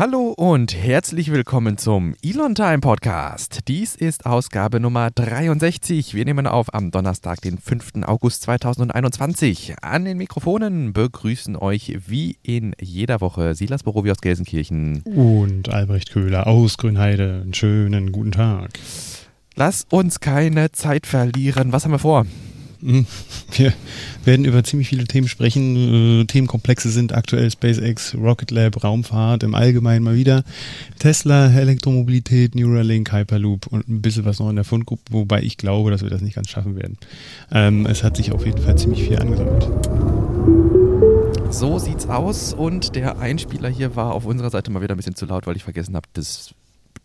Hallo und herzlich willkommen zum Elon Time Podcast. Dies ist Ausgabe Nummer 63. Wir nehmen auf am Donnerstag, den 5. August 2021. An den Mikrofonen begrüßen euch wie in jeder Woche Silas Borowi aus Gelsenkirchen und Albrecht Köhler aus Grünheide. Einen schönen guten Tag. Lass uns keine Zeit verlieren. Was haben wir vor? Hm, wir werden über ziemlich viele Themen sprechen. Äh, Themenkomplexe sind aktuell SpaceX, Rocket Lab, Raumfahrt, im Allgemeinen mal wieder Tesla, Elektromobilität, Neuralink, Hyperloop und ein bisschen was noch in der Fundgruppe, wobei ich glaube, dass wir das nicht ganz schaffen werden. Ähm, es hat sich auf jeden Fall ziemlich viel angesammelt. So sieht's aus und der Einspieler hier war auf unserer Seite mal wieder ein bisschen zu laut, weil ich vergessen habe, das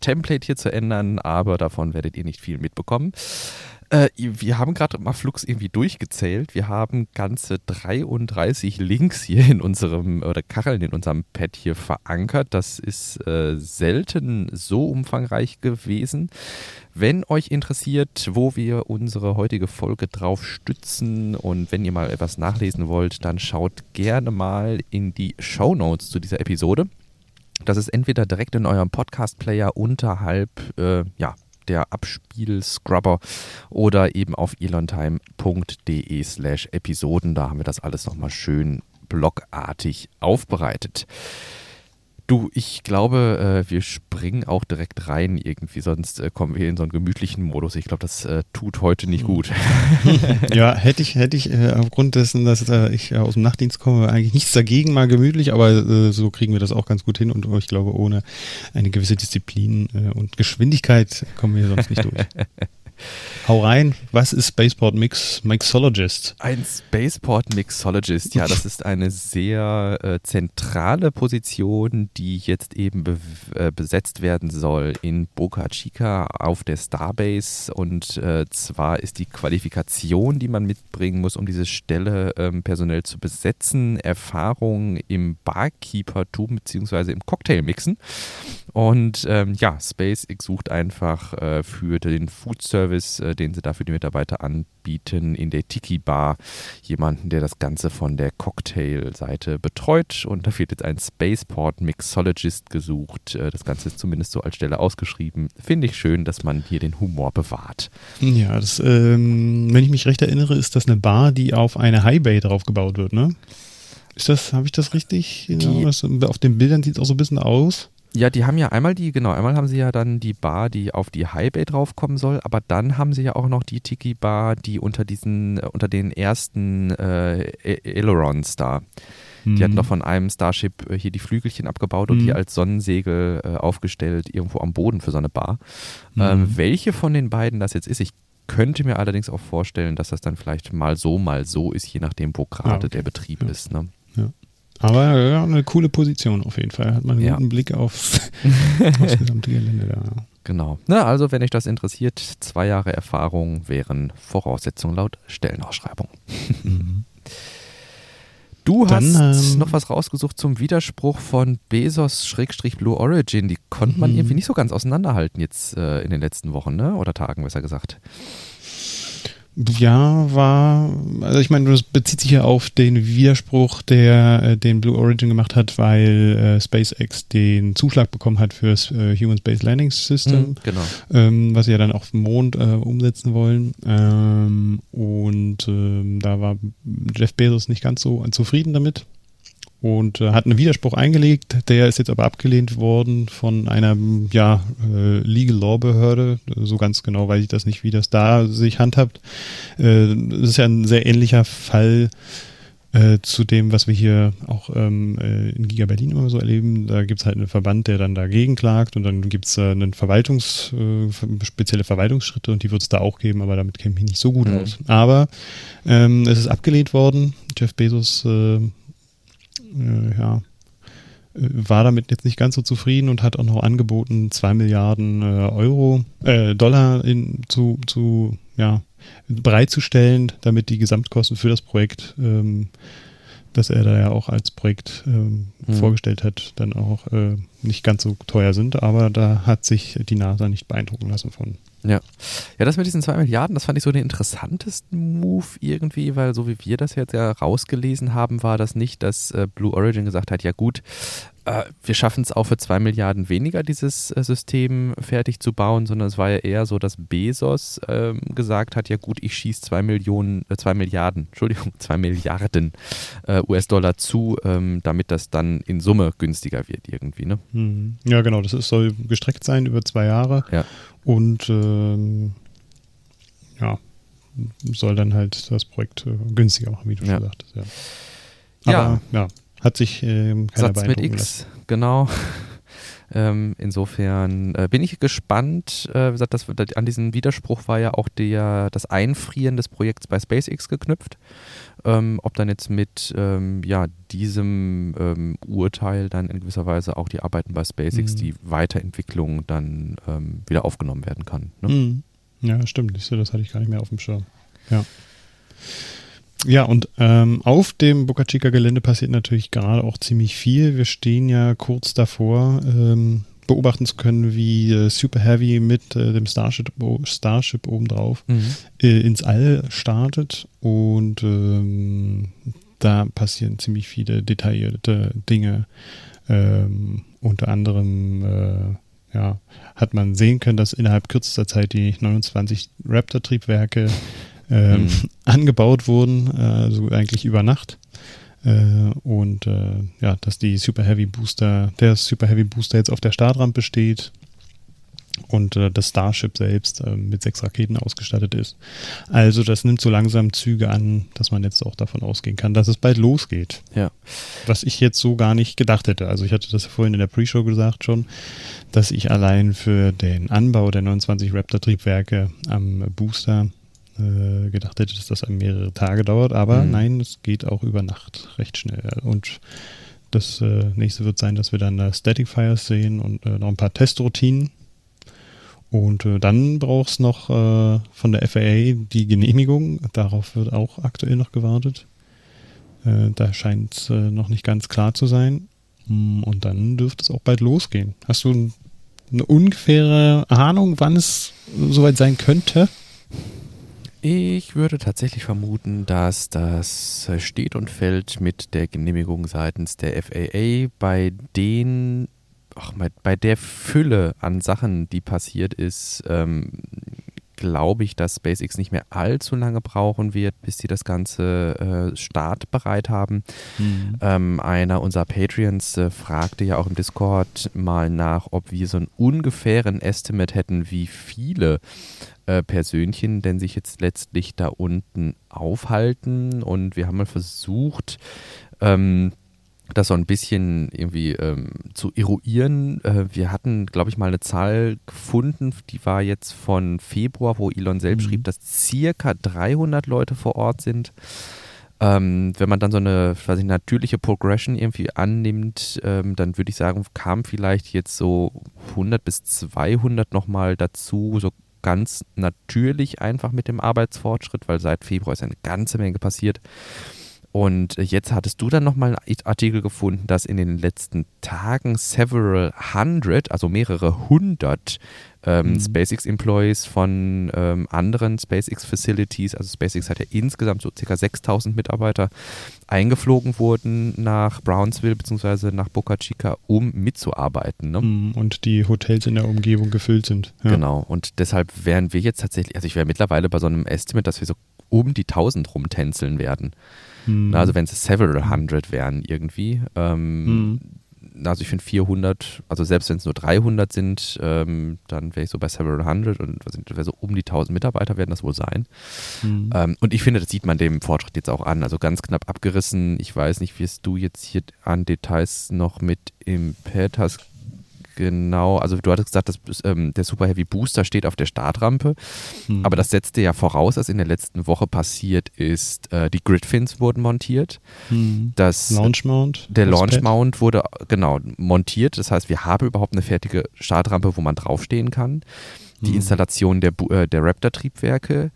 Template hier zu ändern, aber davon werdet ihr nicht viel mitbekommen. Äh, wir haben gerade mal Flux irgendwie durchgezählt. Wir haben ganze 33 Links hier in unserem, oder Kacheln in unserem Pad hier verankert. Das ist äh, selten so umfangreich gewesen. Wenn euch interessiert, wo wir unsere heutige Folge drauf stützen und wenn ihr mal etwas nachlesen wollt, dann schaut gerne mal in die Show Notes zu dieser Episode. Das ist entweder direkt in eurem Podcast-Player unterhalb äh, ja, der Abspiel-Scrubber oder eben auf elontime.de slash Episoden. Da haben wir das alles nochmal schön blogartig aufbereitet. Du, ich glaube, äh, wir springen auch direkt rein irgendwie, sonst äh, kommen wir in so einen gemütlichen Modus. Ich glaube, das äh, tut heute nicht gut. ja, hätte ich, hätte ich aufgrund dessen, dass ich aus dem Nachtdienst komme, eigentlich nichts dagegen, mal gemütlich, aber so kriegen wir das auch ganz gut hin und ich glaube, ohne eine gewisse Disziplin und Geschwindigkeit kommen wir sonst nicht durch. Hau rein, was ist Spaceport Mix Mixologist? Ein Spaceport Mixologist, ja, das ist eine sehr äh, zentrale Position, die jetzt eben be äh, besetzt werden soll in Boca Chica auf der Starbase. Und äh, zwar ist die Qualifikation, die man mitbringen muss, um diese Stelle ähm, personell zu besetzen, Erfahrung im Barkeeper-Tum bzw. im Cocktailmixen. Und ähm, ja, SpaceX sucht einfach äh, für den Food Service, äh, den sie da für die Mitarbeiter anbieten, in der Tiki Bar jemanden, der das Ganze von der Cocktail-Seite betreut. Und da wird jetzt ein Spaceport Mixologist gesucht. Äh, das Ganze ist zumindest so als Stelle ausgeschrieben. Finde ich schön, dass man hier den Humor bewahrt. Ja, das, ähm, wenn ich mich recht erinnere, ist das eine Bar, die auf eine High Bay drauf gebaut wird, ne? Ist das, habe ich das richtig? Die, auf den Bildern sieht es auch so ein bisschen aus. Ja, die haben ja einmal die, genau, einmal haben sie ja dann die Bar, die auf die High Bay draufkommen soll, aber dann haben sie ja auch noch die Tiki Bar, die unter diesen, äh, unter den ersten äh, Ailerons da. Die hatten mhm. doch von einem Starship äh, hier die Flügelchen abgebaut und mhm. hier als Sonnensegel äh, aufgestellt, irgendwo am Boden für so eine Bar. Mhm. Ähm, welche von den beiden das jetzt ist, ich könnte mir allerdings auch vorstellen, dass das dann vielleicht mal so, mal so ist, je nachdem, wo gerade ja, okay. der Betrieb ja. ist. Ne? Ja. Aber ja, eine coole Position auf jeden Fall. Hat man einen ja. guten Blick aufs, aufs gesamte Gelände da. Genau. Na, also, wenn euch das interessiert, zwei Jahre Erfahrung wären Voraussetzungen laut Stellenausschreibung. Mhm. Du Dann, hast ähm, noch was rausgesucht zum Widerspruch von Bezos-Blue Origin. Die konnte man mhm. irgendwie nicht so ganz auseinanderhalten jetzt äh, in den letzten Wochen, ne? Oder Tagen, besser gesagt. Ja, war, also ich meine, das bezieht sich ja auf den Widerspruch, der äh, den Blue Origin gemacht hat, weil äh, SpaceX den Zuschlag bekommen hat fürs äh, Human Space Landing System, mhm, genau. ähm, was sie ja dann auf dem Mond äh, umsetzen wollen. Ähm, und ähm, da war Jeff Bezos nicht ganz so zufrieden damit und äh, hat einen Widerspruch eingelegt. Der ist jetzt aber abgelehnt worden von einer ja, äh, Legal Law Behörde. So ganz genau weiß ich das nicht, wie das da sich handhabt. Äh, das ist ja ein sehr ähnlicher Fall äh, zu dem, was wir hier auch ähm, äh, in Giga Berlin immer so erleben. Da gibt es halt einen Verband, der dann dagegen klagt und dann gibt es äh, einen Verwaltungs, äh, spezielle Verwaltungsschritte und die wird es da auch geben, aber damit kenne ich nicht so gut mhm. aus. Aber ähm, es ist abgelehnt worden. Jeff Bezos äh, äh, ja, äh, war damit jetzt nicht ganz so zufrieden und hat auch noch angeboten, zwei Milliarden äh, Euro, äh, Dollar in, zu, zu, ja, bereitzustellen, damit die Gesamtkosten für das Projekt, ähm, das er da ja auch als Projekt ähm, mhm. vorgestellt hat, dann auch äh, nicht ganz so teuer sind. Aber da hat sich die NASA nicht beeindrucken lassen von. Ja. Ja, das mit diesen zwei Milliarden, das fand ich so den interessantesten Move irgendwie, weil so wie wir das jetzt ja rausgelesen haben, war das nicht, dass äh, Blue Origin gesagt hat, ja gut, wir schaffen es auch für zwei Milliarden weniger, dieses äh, System fertig zu bauen, sondern es war ja eher so, dass Bezos ähm, gesagt hat, ja gut, ich schieße zwei Millionen, äh, zwei Milliarden, Entschuldigung, zwei Milliarden äh, US-Dollar zu, ähm, damit das dann in Summe günstiger wird irgendwie, ne? Mhm. Ja, genau, das ist, soll gestreckt sein über zwei Jahre Ja. und ähm, ja, soll dann halt das Projekt äh, günstiger machen, wie du Ja. schon sagtest. Ja. Ja. Aber ja, hat sich ähm, keiner Satz mit X, genau. Ähm, insofern äh, bin ich gespannt. Äh, wie gesagt, das, an diesen Widerspruch war ja auch der, das Einfrieren des Projekts bei SpaceX geknüpft. Ähm, ob dann jetzt mit ähm, ja, diesem ähm, Urteil dann in gewisser Weise auch die Arbeiten bei SpaceX, Mhm. die Weiterentwicklung dann ähm, wieder aufgenommen werden kann. Ne? Mhm. Ja, stimmt. Das hatte ich gar nicht mehr auf dem Schirm. Ja. Ja, und ähm, auf dem Boca Chica Gelände passiert natürlich gerade auch ziemlich viel. Wir stehen ja kurz davor, ähm, beobachten zu können, wie äh, Super Heavy mit äh, dem Starship, Starship obendrauf Mhm. äh, ins All startet und ähm, da passieren ziemlich viele detaillierte Dinge. Ähm, unter anderem äh, ja, hat man sehen können, dass innerhalb kürzester Zeit die 29 Raptor-Triebwerke ähm, Mhm. angebaut wurden, äh, so eigentlich über Nacht. Äh, und äh, ja, dass die Super Heavy Booster, der Super Heavy Booster jetzt auf der Startrampe steht und äh, das Starship selbst äh, mit sechs Raketen ausgestattet ist. Also das nimmt so langsam Züge an, dass man jetzt auch davon ausgehen kann, dass es bald losgeht. Ja. Was ich jetzt so gar nicht gedacht hätte. Also ich hatte das ja vorhin in der Pre-Show gesagt schon, dass ich allein für den Anbau der 29 Raptor-Triebwerke am Booster äh, gedacht hätte, dass das mehrere Tage dauert. Aber Mhm. nein, es geht auch über Nacht recht schnell. Und das äh, nächste wird sein, dass wir dann da Static Fires sehen und äh, noch ein paar Testroutinen. Und äh, dann braucht es noch äh, von der FAA die Genehmigung. Darauf wird auch aktuell noch gewartet. Äh, da scheint es noch nicht ganz klar zu sein. Mm, Und dann dürfte es auch bald losgehen. Hast du ein, eine ungefähre Ahnung, wann es soweit sein könnte? Ich würde tatsächlich vermuten, dass das steht und fällt mit der Genehmigung seitens der FAA bei den, ach, bei der Fülle an Sachen, die passiert ist, ähm, glaube ich, dass SpaceX nicht mehr allzu lange brauchen wird, bis sie das Ganze äh, startbereit haben. Ähm, einer unserer Patreons äh, fragte ja auch im Discord mal nach, ob wir so einen ungefähren Estimate hätten, wie viele äh, Persönchen denn sich jetzt letztlich da unten aufhalten. Und wir haben mal versucht, ähm, das so ein bisschen irgendwie ähm, zu eruieren. Äh, wir hatten, glaube ich, mal eine Zahl gefunden, die war jetzt von Februar, wo Elon selbst Mhm. schrieb, dass circa 300 Leute vor Ort sind. Ähm, wenn man dann so eine ich, natürliche Progression irgendwie annimmt, ähm, dann würde ich sagen, kam vielleicht jetzt so 100 bis 200 nochmal dazu, so ganz natürlich einfach mit dem Arbeitsfortschritt, weil seit Februar ist eine ganze Menge passiert. Und jetzt hattest du dann nochmal einen Artikel gefunden, dass in den letzten Tagen several hundred, also mehrere hundert ähm, Mhm. SpaceX-Employees von ähm, anderen SpaceX-Facilities, also SpaceX hat ja insgesamt so ca. 6000 Mitarbeiter, eingeflogen wurden nach Brownsville bzw. nach Boca Chica, um mitzuarbeiten. Ne? Mm, Und die Hotels in der Umgebung gefüllt sind. Ja. Genau. Und deshalb wären wir jetzt tatsächlich, also ich wäre mittlerweile bei so einem Estimate, dass wir so um die 1000 rumtänzeln werden. Na, Also wenn es several hundred wären irgendwie. Ähm, Mhm. Also ich finde 400, also selbst wenn es nur 300 sind, ähm, dann wäre ich so bei several hundred und was sind, wäre so um die 1000 Mitarbeiter werden das wohl sein. Mm. Ähm, und ich finde, das sieht man dem Fortschritt jetzt auch an. Also ganz knapp abgerissen. Ich weiß nicht, wie es du jetzt hier an Details noch mit im Pad hast. Genau, also du hattest gesagt, dass ähm, der Super Heavy Booster steht auf der Startrampe, Mm. aber das setzte ja voraus, dass in der letzten Woche passiert ist, äh, die Gridfins wurden montiert, Mm. das Launch Mount. der Launch Pad. Mount wurde genau montiert. Das heißt, wir haben überhaupt eine fertige Startrampe, wo man draufstehen kann. Die Mhm. Installation der, äh, der Raptor-Triebwerke,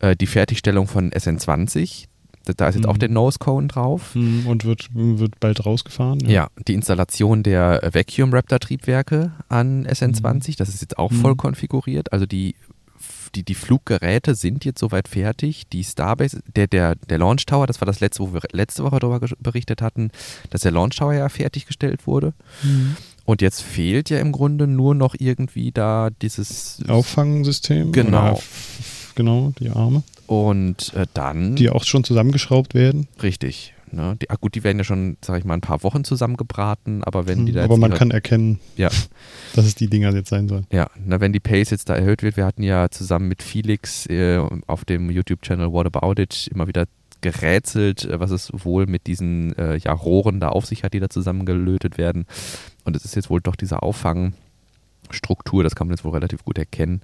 äh, die Fertigstellung von SN20. Da, ist jetzt Mhm. auch der Nose Cone drauf. Mm, Und wird, wird bald rausgefahren. Ja, die Installation der Vacuum Raptor Triebwerke an SN20, das ist jetzt auch voll Mhm. konfiguriert. Also die die, die Fluggeräte sind jetzt soweit fertig. Die Starbase, der, der, der Launch Tower, das war das letzte, wo wir letzte Woche darüber berichtet hatten, dass der Launch Tower ja fertiggestellt wurde. Mhm. Und jetzt fehlt ja im Grunde nur noch irgendwie da dieses Auffangsystem. Genau. Genau, die Arme. Und äh, dann. Die auch schon zusammengeschraubt werden. Richtig. Ne? Die, ah, gut, die werden ja schon, sag ich mal, ein paar Wochen zusammengebraten, aber wenn die hm, da Aber man kann erkennen, ja. dass es die Dinger jetzt sein sollen. Ja, na, wenn die Pace jetzt da erhöht wird, wir hatten ja zusammen mit Felix äh, auf dem YouTube-Channel What About It immer wieder gerätselt, äh, was es wohl mit diesen äh, ja, Rohren da auf sich hat, die da zusammengelötet werden. Und es ist jetzt wohl doch dieser Auffang. Struktur, das kann man jetzt wohl relativ gut erkennen.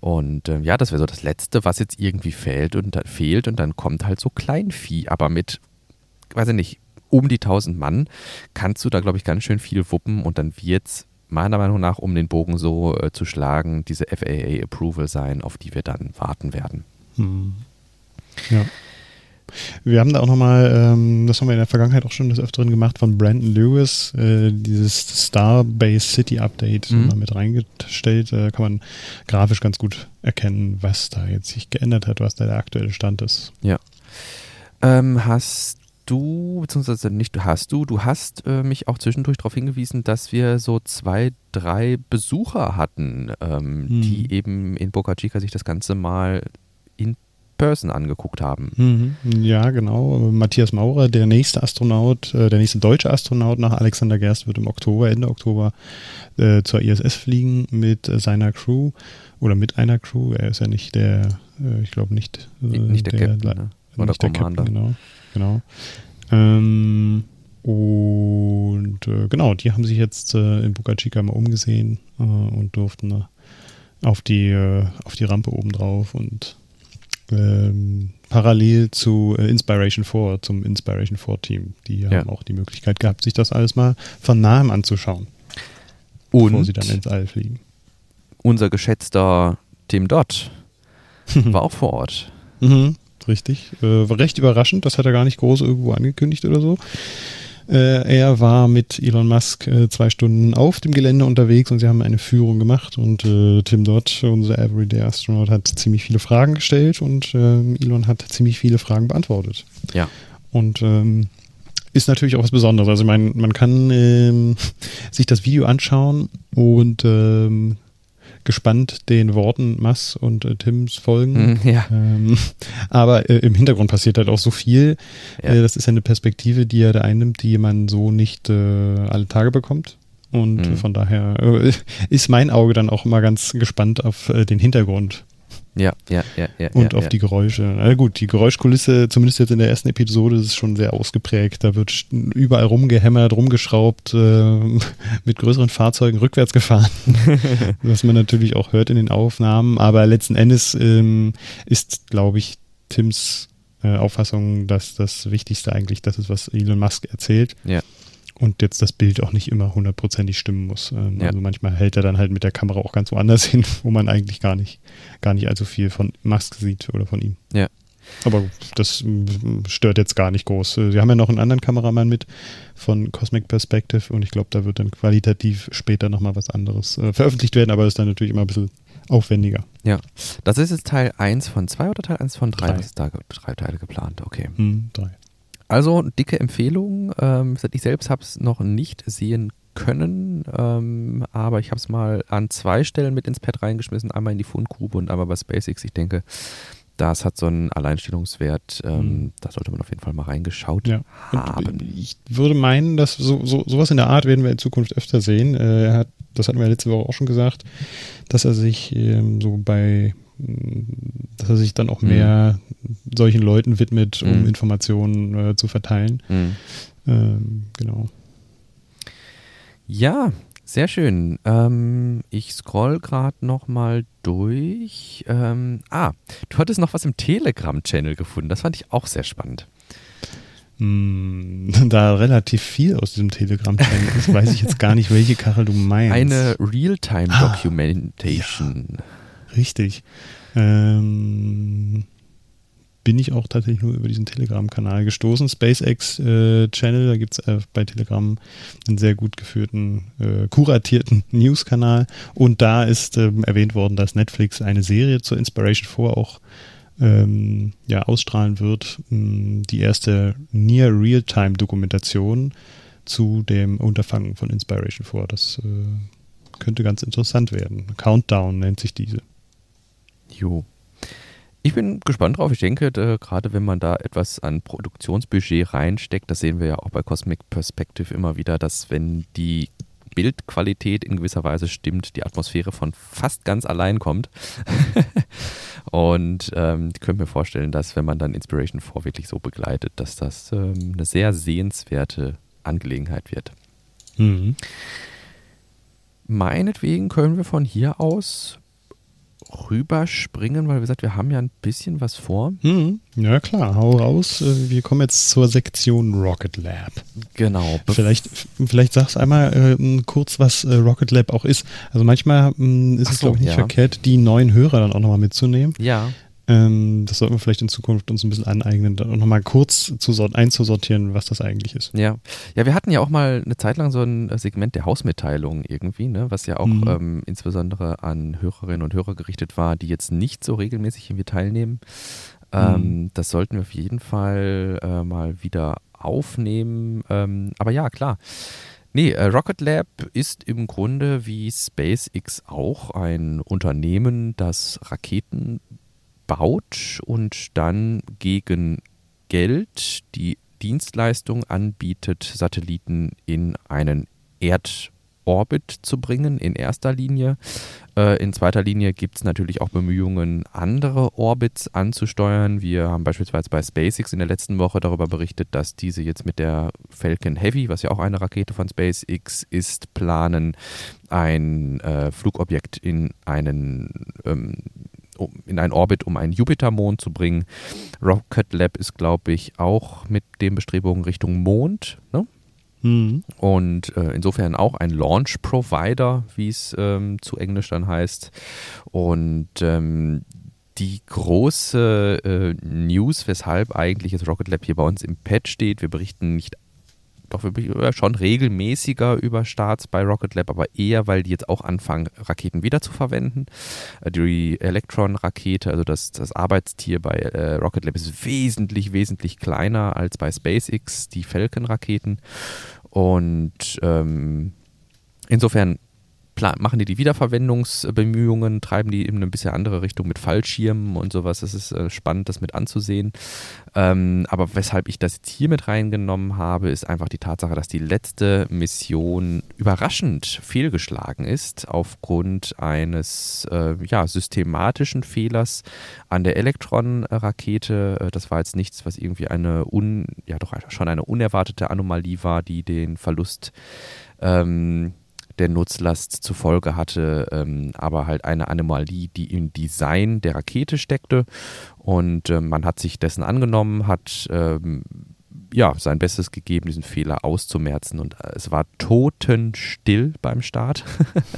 Und ähm, ja, das wäre so das Letzte, was jetzt irgendwie fehlt und, fehlt. Und dann kommt halt so Kleinvieh, aber mit weiß ich nicht, um die 1000 Mann, kannst du da, glaube ich, ganz schön viel wuppen und dann wird es meiner Meinung nach, um den Bogen so äh, zu schlagen, diese FAA-Approval sein, auf die wir dann warten werden. Hm. Ja. Wir haben da auch nochmal, ähm, das haben wir in der Vergangenheit auch schon des Öfteren gemacht, von Brandon Lewis, äh, dieses Starbase City Update mhm. mit reingestellt. Da kann man grafisch ganz gut erkennen, was da jetzt sich geändert hat, was da der aktuelle Stand ist. Ja. Ähm, hast du, beziehungsweise nicht du hast du, du hast äh, mich auch zwischendurch darauf hingewiesen, dass wir so zwei, drei Besucher hatten, ähm, mhm. die eben in Boca Chica sich das Ganze mal in Person angeguckt haben. Mhm. Ja, genau. Matthias Maurer, der nächste Astronaut, äh, der nächste deutsche Astronaut nach Alexander Gerst wird im Oktober, Ende Oktober äh, zur ISS fliegen mit äh, seiner Crew oder mit einer Crew. Er ist ja nicht der, äh, ich glaube nicht, nicht der, der Captain, ne? oder Commander. Captain, genau genau. Ähm, und genau, die haben sich jetzt in Boca Chica mal umgesehen und durften auf, die, äh, auf die Rampe oben drauf und ähm, parallel zu äh, Inspiration 4, zum Inspiration 4 Team. Die ja. haben auch die Möglichkeit gehabt, sich das alles mal von nahem anzuschauen. Und bevor sie dann ins All fliegen. Unser geschätzter Tim Dott war auch vor Ort. Mhm richtig. Äh, war recht überraschend, das hat er gar nicht groß irgendwo angekündigt oder so. Äh, er war mit Elon Musk äh, zwei Stunden auf dem Gelände unterwegs und sie haben eine Führung gemacht und äh, Tim Dodd, unser Everyday Astronaut, hat ziemlich viele Fragen gestellt und ähm, Elon hat ziemlich viele Fragen beantwortet. Ja. Und ähm, ist natürlich auch was Besonderes. Also ich meine, man kann ähm, sich das Video anschauen und ähm, gespannt den Worten Mass und äh, Tims folgen. Mhm, ja. Ähm, aber äh, im Hintergrund passiert halt auch so viel. Ja. Äh, das ist ja eine Perspektive, die er da einnimmt, die man so nicht äh, alle Tage bekommt. Und mhm. von daher äh, ist mein Auge dann auch immer ganz gespannt auf äh, den Hintergrund. Ja, ja, ja, ja. Und ja, auf ja. die Geräusche. Na gut, die Geräuschkulisse, zumindest jetzt in der ersten Episode, ist schon sehr ausgeprägt. Da wird überall rumgehämmert, rumgeschraubt, äh, mit größeren Fahrzeugen rückwärts gefahren. was man natürlich auch hört in den Aufnahmen. Aber letzten Endes ähm, ist, glaube ich, Tims äh, Auffassung, dass das Wichtigste eigentlich das ist, was Elon Musk erzählt. Ja und jetzt das Bild auch nicht immer hundertprozentig stimmen muss. Ähm, ja. Also manchmal hält er dann halt mit der Kamera auch ganz woanders hin, wo man eigentlich gar nicht, gar nicht allzu viel von Musk sieht oder von ihm. Ja. Aber das stört jetzt gar nicht groß. Äh, Sie haben ja noch einen anderen Kameramann mit von Cosmic Perspective und ich glaube, da wird dann qualitativ später nochmal was anderes äh, veröffentlicht werden, aber das ist dann natürlich immer ein bisschen aufwendiger. Ja. Das ist jetzt Teil 1 von 2 oder Teil 1 von 3? Drei. Das ist da drei Teile geplant, okay. Hm, drei. Also dicke Empfehlung. Ähm, ich selbst habe es noch nicht sehen können, ähm, aber ich habe es mal an zwei Stellen mit ins Pad reingeschmissen, einmal in die Fundgrube und einmal bei SpaceX. Ich denke, das hat so einen Alleinstellungswert. Ähm, mhm. Da sollte man auf jeden Fall mal reingeschaut ja. haben. ich würde meinen, dass so, so, sowas in der Art werden wir in Zukunft öfter sehen. Äh, er hat, das hatten wir letzte Woche auch schon gesagt, dass er sich ähm, so bei dass er sich dann auch mehr mhm. solchen Leuten widmet, um mhm. Informationen äh, zu verteilen. Mhm. Ähm, genau. Ja, sehr schön. Ähm, ich scroll gerade noch mal durch. Ähm, ah, du hattest noch was im Telegram-Channel gefunden. Das fand ich auch sehr spannend. Hm, da relativ viel aus diesem Telegram-Channel ist, weiß ich jetzt gar nicht, welche Kachel du meinst. Eine Realtime-Documentation. Ah, ja. Richtig. Ähm, bin ich auch tatsächlich nur über diesen Telegram-Kanal gestoßen. SpaceX äh, Channel, da gibt es äh, bei Telegram einen sehr gut geführten, äh, kuratierten News-Kanal. Und da ist ähm, erwähnt worden, dass Netflix eine Serie zur Inspiration 4 auch ähm, ja, ausstrahlen wird. Ähm, die erste Near Real-Time-Dokumentation zu dem Unterfangen von Inspiration 4. Das äh, könnte ganz interessant werden. Countdown nennt sich diese. Jo. Ich bin gespannt drauf. Ich denke, da, gerade wenn man da etwas an Produktionsbudget reinsteckt, das sehen wir ja auch bei Cosmic Perspective immer wieder, dass wenn die Bildqualität in gewisser Weise stimmt, die Atmosphäre von fast ganz allein kommt. Und ähm, ich könnte mir vorstellen, dass wenn man dann Inspiration 4 wirklich so begleitet, dass das ähm, eine sehr sehenswerte Angelegenheit wird. Mhm. Meinetwegen können wir von hier aus rüberspringen, weil wie gesagt, wir haben ja ein bisschen was vor. Mhm. Ja klar, hau raus. Äh, wir kommen jetzt zur Sektion Rocket Lab. Genau. Vielleicht, vielleicht sagst du einmal äh, kurz, was äh, Rocket Lab auch ist. Also manchmal äh, ist Ach es, glaube ich, nicht ja. verkehrt, die neuen Hörer dann auch nochmal mitzunehmen. Ja. Ähm, das sollten wir vielleicht in Zukunft uns ein bisschen aneignen, dann nochmal kurz zu einzusortieren, was das eigentlich ist. Ja. Ja, wir hatten ja auch mal eine Zeit lang so ein äh, Segment der Hausmitteilungen irgendwie, ne, was ja auch mhm. ähm, insbesondere an Hörerinnen und Hörer gerichtet war, die jetzt nicht so regelmäßig irgendwie teilnehmen. Ähm, mhm. Das sollten wir auf jeden Fall äh, mal wieder aufnehmen. Ähm, aber ja, klar. Nee, äh, Rocket Lab ist im Grunde wie SpaceX auch ein Unternehmen, das Raketen baut und dann gegen Geld die Dienstleistung anbietet, Satelliten in einen Erdorbit zu bringen, in erster Linie. Äh, in zweiter Linie gibt es natürlich auch Bemühungen, andere Orbits anzusteuern. Wir haben beispielsweise bei SpaceX in der letzten Woche darüber berichtet, dass diese jetzt mit der Falcon Heavy, was ja auch eine Rakete von SpaceX ist, planen, ein äh, Flugobjekt in einen ähm, in einen Orbit um einen Jupitermond zu bringen. Rocket Lab ist, glaube ich, auch mit den Bestrebungen Richtung Mond. Ne? Mhm. Und äh, insofern auch ein Launch Provider, wie es ähm, zu Englisch dann heißt. Und ähm, die große äh, News, weshalb eigentlich jetzt Rocket Lab hier bei uns im Pad steht, wir berichten nicht doch schon regelmäßiger über Starts bei Rocket Lab, aber eher, weil die jetzt auch anfangen, Raketen wiederzuverwenden. Äh, die Electron-Rakete, also das, das Arbeitstier bei äh, Rocket Lab, ist wesentlich, wesentlich kleiner als bei SpaceX, die Falcon-Raketen. Und ähm, insofern machen die die Wiederverwendungsbemühungen, treiben die in eine bisschen andere Richtung mit Fallschirmen und sowas. Das ist äh, spannend, das mit anzusehen. Ähm, aber weshalb ich das jetzt hier mit reingenommen habe, ist einfach die Tatsache, dass die letzte Mission überraschend fehlgeschlagen ist aufgrund eines äh, ja, systematischen Fehlers an der Elektron-Rakete. Äh, das war jetzt nichts, was irgendwie eine un, ja doch schon eine unerwartete Anomalie war, die den Verlust ähm, der Nutzlast zur Folge hatte, ähm, aber halt eine Anomalie, die im Design der Rakete steckte. Und ähm, man hat sich dessen angenommen, hat ähm, ja, sein Bestes gegeben, diesen Fehler auszumerzen. Und äh, es war totenstill beim Start,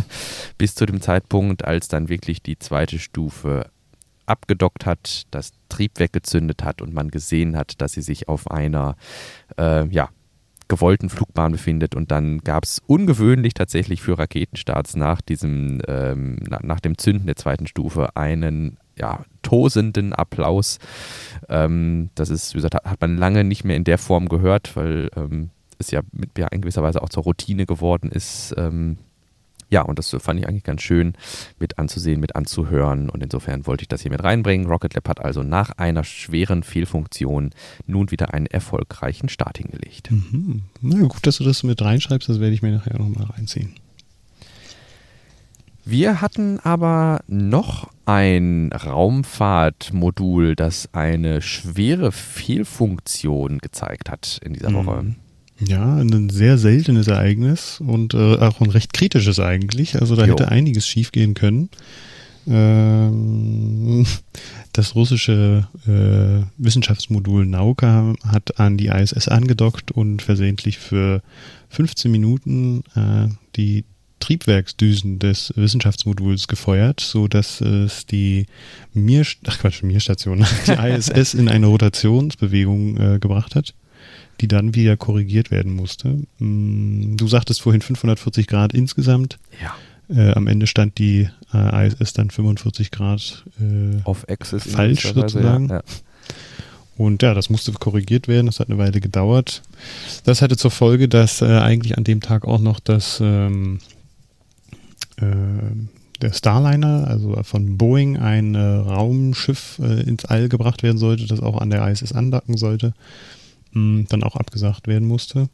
bis zu dem Zeitpunkt, als dann wirklich die zweite Stufe abgedockt hat, das Triebwerk gezündet hat und man gesehen hat, dass sie sich auf einer äh, ja, gewollten Flugbahn befindet. Und dann gab es ungewöhnlich tatsächlich für Raketenstarts nach diesem, ähm, na, nach dem Zünden der zweiten Stufe einen ja, tosenden Applaus. Ähm, das ist, wie gesagt, hat man lange nicht mehr in der Form gehört, weil ähm, es ja, mit, ja in gewisser Weise auch zur Routine geworden ist, ähm, ja, und das fand ich eigentlich ganz schön mit anzusehen, mit anzuhören. Und insofern wollte ich das hier mit reinbringen. Rocket Lab hat also nach einer schweren Fehlfunktion nun wieder einen erfolgreichen Start hingelegt. Mhm. Na gut, dass du das mit reinschreibst, das werde ich mir nachher nochmal reinziehen. Wir hatten aber noch ein Raumfahrtmodul, das eine schwere Fehlfunktion gezeigt hat in dieser Woche. Ja, ein sehr seltenes Ereignis und äh, auch ein recht kritisches eigentlich. Also da jo. hätte einiges schiefgehen können. Ähm, das russische äh, Wissenschaftsmodul Nauka hat an die ISS angedockt und versehentlich für 15 Minuten äh, die Triebwerksdüsen des Wissenschaftsmoduls gefeuert, so dass es die Mir, ach Quatsch, Mir-Station, die ISS in eine Rotationsbewegung äh, gebracht hat, die dann wieder korrigiert werden musste. Mm, du sagtest vorhin 540 Grad insgesamt. Ja. Äh, am Ende stand die äh, ISS dann 45 Grad äh, Auf Access falsch sozusagen. Ja, ja. Und ja, das musste korrigiert werden. Das hat eine Weile gedauert. Das hatte zur Folge, dass äh, eigentlich an dem Tag auch noch das ähm, äh, der Starliner, also von Boeing, ein äh, Raumschiff äh, ins All gebracht werden sollte, das auch an der ISS andocken sollte, mh, dann auch abgesagt werden musste.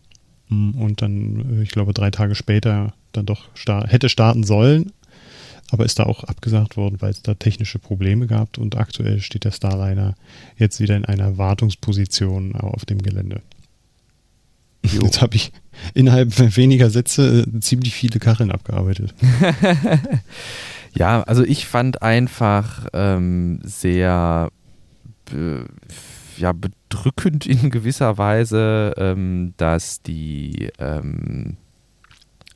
Mh, und dann, äh, ich glaube, drei Tage später dann doch star hätte starten sollen, aber ist da auch abgesagt worden, weil es da technische Probleme gab und aktuell steht der Starliner jetzt wieder in einer Wartungsposition auf dem Gelände. Jo. Jetzt habe ich innerhalb weniger Sätze äh, ziemlich viele Kacheln abgearbeitet. ja, also ich fand einfach ähm, sehr ja, bedrückend in gewisser Weise, ähm, dass die ähm,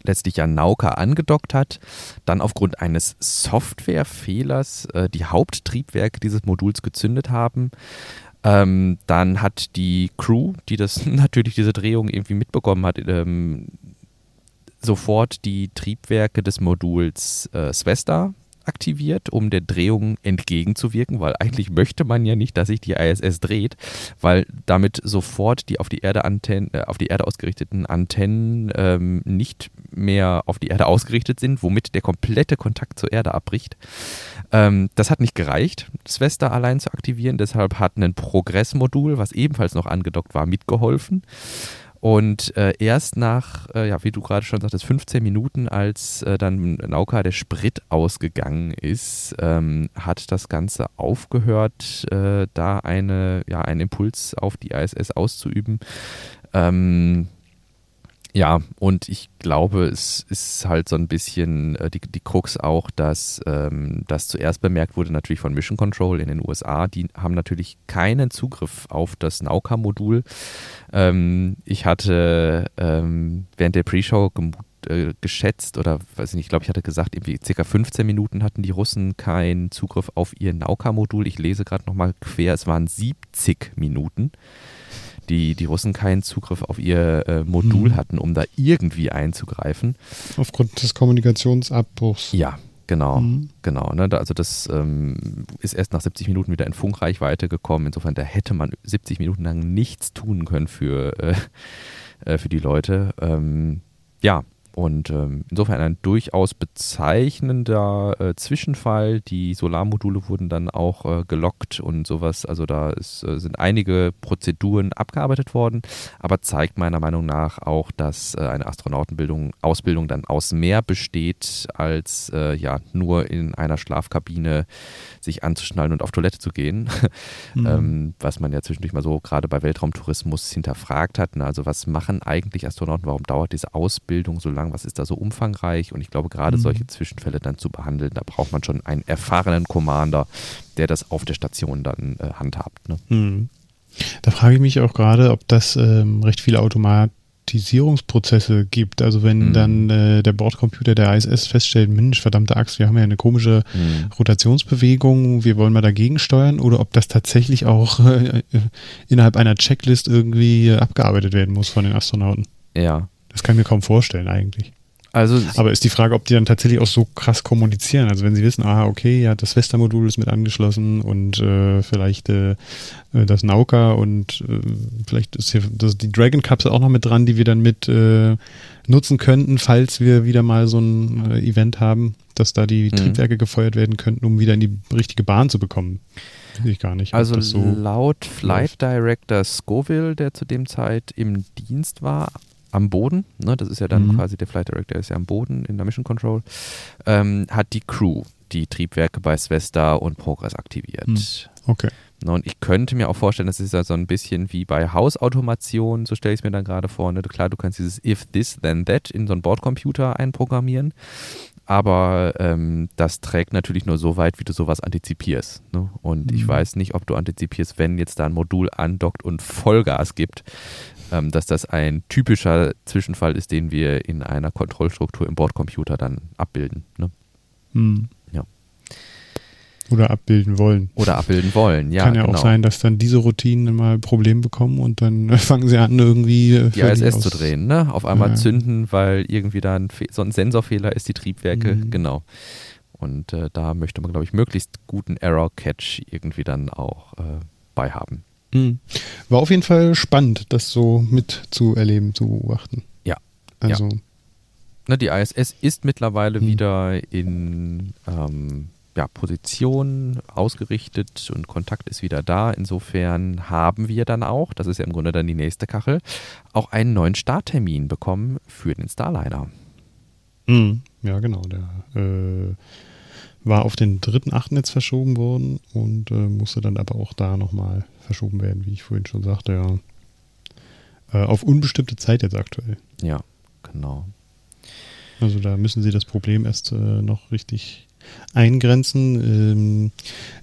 letztlich ja Nauka angedockt hat, dann aufgrund eines Softwarefehlers äh, die Haupttriebwerke dieses Moduls gezündet haben. Ähm, dann hat die Crew, die das natürlich diese Drehung irgendwie mitbekommen hat, ähm, sofort die Triebwerke des Moduls äh, Svesta aktiviert, um der Drehung entgegenzuwirken, weil eigentlich möchte man ja nicht, dass sich die ISS dreht, weil damit sofort die auf die Erde, Antennen, äh, auf die Erde ausgerichteten Antennen ähm, nicht mehr auf die Erde ausgerichtet sind, womit der komplette Kontakt zur Erde abbricht. Ähm, das hat nicht gereicht, Svesta allein zu aktivieren, deshalb hat ein Progress-Modul, was ebenfalls noch angedockt war, mitgeholfen. Und äh, erst nach, äh, ja, wie du gerade schon sagtest, 15 Minuten, als äh, dann Nauka der Sprit ausgegangen ist, ähm, hat das Ganze aufgehört, äh, da eine, ja, einen Impuls auf die ISS auszuüben. Ähm, ja, und ich glaube, es ist halt so ein bisschen äh, die, die Krux auch, dass ähm, das zuerst bemerkt wurde, natürlich von Mission Control in den USA. Die haben natürlich keinen Zugriff auf das Nauka-Modul. Ähm, ich hatte ähm, während der Pre-Show äh, geschätzt oder weiß ich nicht, ich glaube, ich hatte gesagt, irgendwie circa 15 Minuten hatten die Russen keinen Zugriff auf ihr Nauka-Modul. Ich lese gerade nochmal quer, es waren 70 Minuten die, die Russen keinen Zugriff auf ihr äh, Modul Mhm. hatten, um da irgendwie einzugreifen. Aufgrund des Kommunikationsabbruchs. Ja, genau, Mhm. genau. Ne? Also das ähm, ist erst nach 70 Minuten wieder in Funkreichweite gekommen. Insofern, da hätte man 70 Minuten lang nichts tun können für, äh, äh, für die Leute. Ähm, ja, und ähm, insofern ein durchaus bezeichnender äh, Zwischenfall. Die Solarmodule wurden dann auch äh, gelockt und sowas. Also da ist, äh, sind einige Prozeduren abgearbeitet worden, aber zeigt meiner Meinung nach auch, dass äh, eine Astronautenbildung, Ausbildung dann aus mehr besteht, als äh, ja nur in einer Schlafkabine sich anzuschnallen und auf Toilette zu gehen. Mhm. ähm, was man ja zwischendurch mal so gerade bei Weltraumtourismus hinterfragt hat. Ne? Also was machen eigentlich Astronauten? Warum dauert diese Ausbildung so lang? Was ist da so umfangreich? Und ich glaube, gerade Mhm. solche Zwischenfälle dann zu behandeln, da braucht man schon einen erfahrenen Commander, der das auf der Station dann äh, handhabt. Ne? Mhm. Da frage ich mich auch gerade, ob das ähm, recht viele Automatisierungsprozesse gibt. Also wenn Mhm. dann äh, der Bordcomputer der ISS feststellt, Mensch, verdammte Axt, wir haben ja eine komische Mhm. Rotationsbewegung, wir wollen mal dagegen steuern, oder ob das tatsächlich auch äh, äh, innerhalb einer Checklist irgendwie äh, abgearbeitet werden muss von den Astronauten. Ja. Das kann ich mir kaum vorstellen eigentlich. Also Aber ist die Frage, ob die dann tatsächlich auch so krass kommunizieren. Also wenn sie wissen, ah, okay, ja, das Vesta-Modul ist mit angeschlossen und äh, vielleicht äh, äh, das Nauka und äh, vielleicht ist hier das, die Dragon-Kapsel auch noch mit dran, die wir dann mit äh, nutzen könnten, falls wir wieder mal so ein äh, Event haben, dass da die Mhm. Triebwerke gefeuert werden könnten, um wieder in die richtige Bahn zu bekommen. Weiß ich gar nicht. Also so laut Flight Director Scoville, der zu dem Zeit im Dienst war, am Boden, ne, das ist ja dann Mhm. quasi der Flight Director ist ja am Boden in der Mission Control, ähm, hat die Crew die Triebwerke bei Svesta und Progress aktiviert. Mhm. Okay. Ne, und ich könnte mir auch vorstellen, das ist ja so ein bisschen wie bei Hausautomation, so stelle ich es mir dann gerade vor. Ne? Klar, du kannst dieses if this, then that in so einen Bordcomputer einprogrammieren. aber ähm, das trägt natürlich nur so weit, wie du sowas antizipierst. Ne? Und mhm. ich weiß nicht, ob du antizipierst, wenn jetzt da ein Modul andockt und Vollgas gibt, ähm, dass das ein typischer Zwischenfall ist, den wir in einer Kontrollstruktur im Bordcomputer dann abbilden. Ne? Mhm. Oder abbilden wollen. Oder abbilden wollen, ja. Kann ja genau. auch sein, dass dann diese Routinen mal Probleme bekommen und dann fangen sie an, irgendwie. Äh, die ISS zu drehen, ne? Auf einmal ja. zünden, weil irgendwie da ein, so ein Sensorfehler ist, die Triebwerke, mhm. genau. Und äh, da möchte man, glaube ich, möglichst guten Error-Catch irgendwie dann auch äh, bei Mhm. War auf jeden Fall spannend, das so mitzuerleben, zu beobachten. Ja. Also. Ja. Ne, die ISS ist mittlerweile mhm. wieder in. Ähm, ja, Position ausgerichtet und Kontakt ist wieder da. Insofern haben wir dann auch, das ist ja im Grunde dann die nächste Kachel, auch einen neuen Starttermin bekommen für den Starliner. Mhm. Ja, genau. Der äh, war auf den 3.8. jetzt verschoben worden und äh, musste dann aber auch da nochmal verschoben werden, wie ich vorhin schon sagte, ja. Äh, auf unbestimmte Zeit jetzt aktuell. Ja, genau. Also da müssen sie das Problem erst äh, noch richtig eingrenzen. Ähm,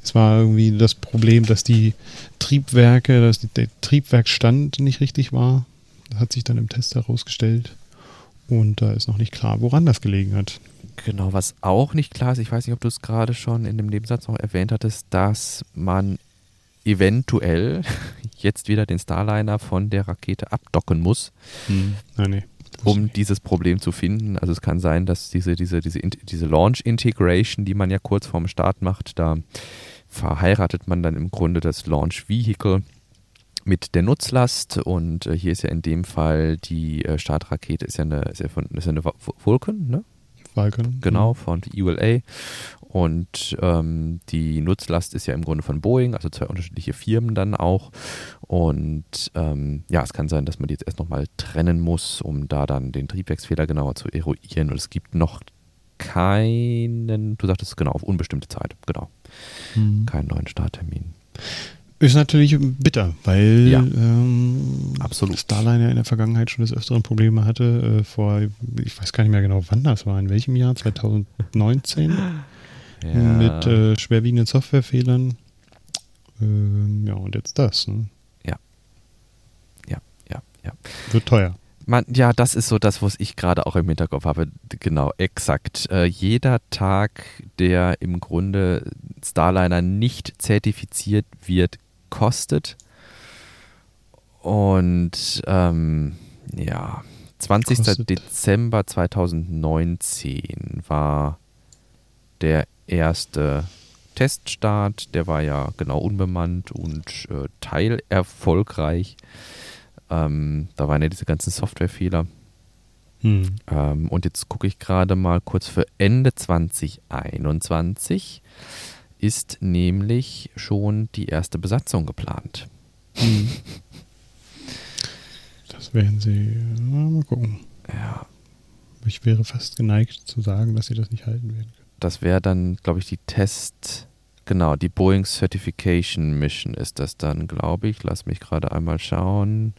es war irgendwie das Problem, dass die Triebwerke, dass der Triebwerkstand nicht richtig war. Das hat sich dann im Test herausgestellt. Und da ist noch nicht klar, woran das gelegen hat. Genau, was auch nicht klar ist, ich weiß nicht, ob du es gerade schon in dem Nebensatz noch erwähnt hattest, dass man eventuell jetzt wieder den Starliner von der Rakete abdocken muss. Hm. Nein, nee um dieses Problem zu finden. Also es kann sein, dass diese, diese, diese, diese Launch Integration, die man ja kurz vorm Start macht, da verheiratet man dann im Grunde das Launch Vehicle mit der Nutzlast und äh, hier ist ja in dem Fall die äh, Startrakete ist ja eine, ist ja von, ist ja eine Vulcan, ne? Falcon. Genau, von ULA. Und ähm, die Nutzlast ist ja im Grunde von Boeing, also zwei unterschiedliche Firmen dann auch. Und ähm, ja, es kann sein, dass man die jetzt erst nochmal trennen muss, um da dann den Triebwerksfehler genauer zu eruieren. Und es gibt noch keinen, du sagtest genau, auf unbestimmte Zeit, genau. Mhm. Keinen neuen Starttermin. Ist natürlich bitter, weil ja, ähm, absolut. Starliner in der Vergangenheit schon des Öfteren Probleme hatte. Äh, vor, ich weiß gar nicht mehr genau, wann das war, in welchem Jahr? 2019? ja. mit äh, schwerwiegenden Softwarefehlern. Ähm, ja, und jetzt das. Ne? Ja. Ja, ja, ja. Wird teuer. Man, ja, das ist so das, was ich gerade auch im Hinterkopf habe. Genau, exakt. Äh, jeder Tag, der im Grunde Starliner nicht zertifiziert wird, kostet. Und ähm, ja, 20. Kostet. Dezember 2019 war der erste Teststart, der war ja genau unbemannt und äh, teilerfolgreich. Ähm, da waren ja diese ganzen Softwarefehler. Hm. Ähm, und jetzt gucke ich gerade mal kurz für Ende 2021 ist nämlich schon die erste Besatzung geplant. Hm. Das werden sie. mal gucken. Ja. Ich wäre fast geneigt zu sagen, dass sie das nicht halten werden das wäre dann, glaube ich, die Test, genau, die Boeing Certification Mission ist das dann, glaube ich. Lass mich gerade einmal schauen.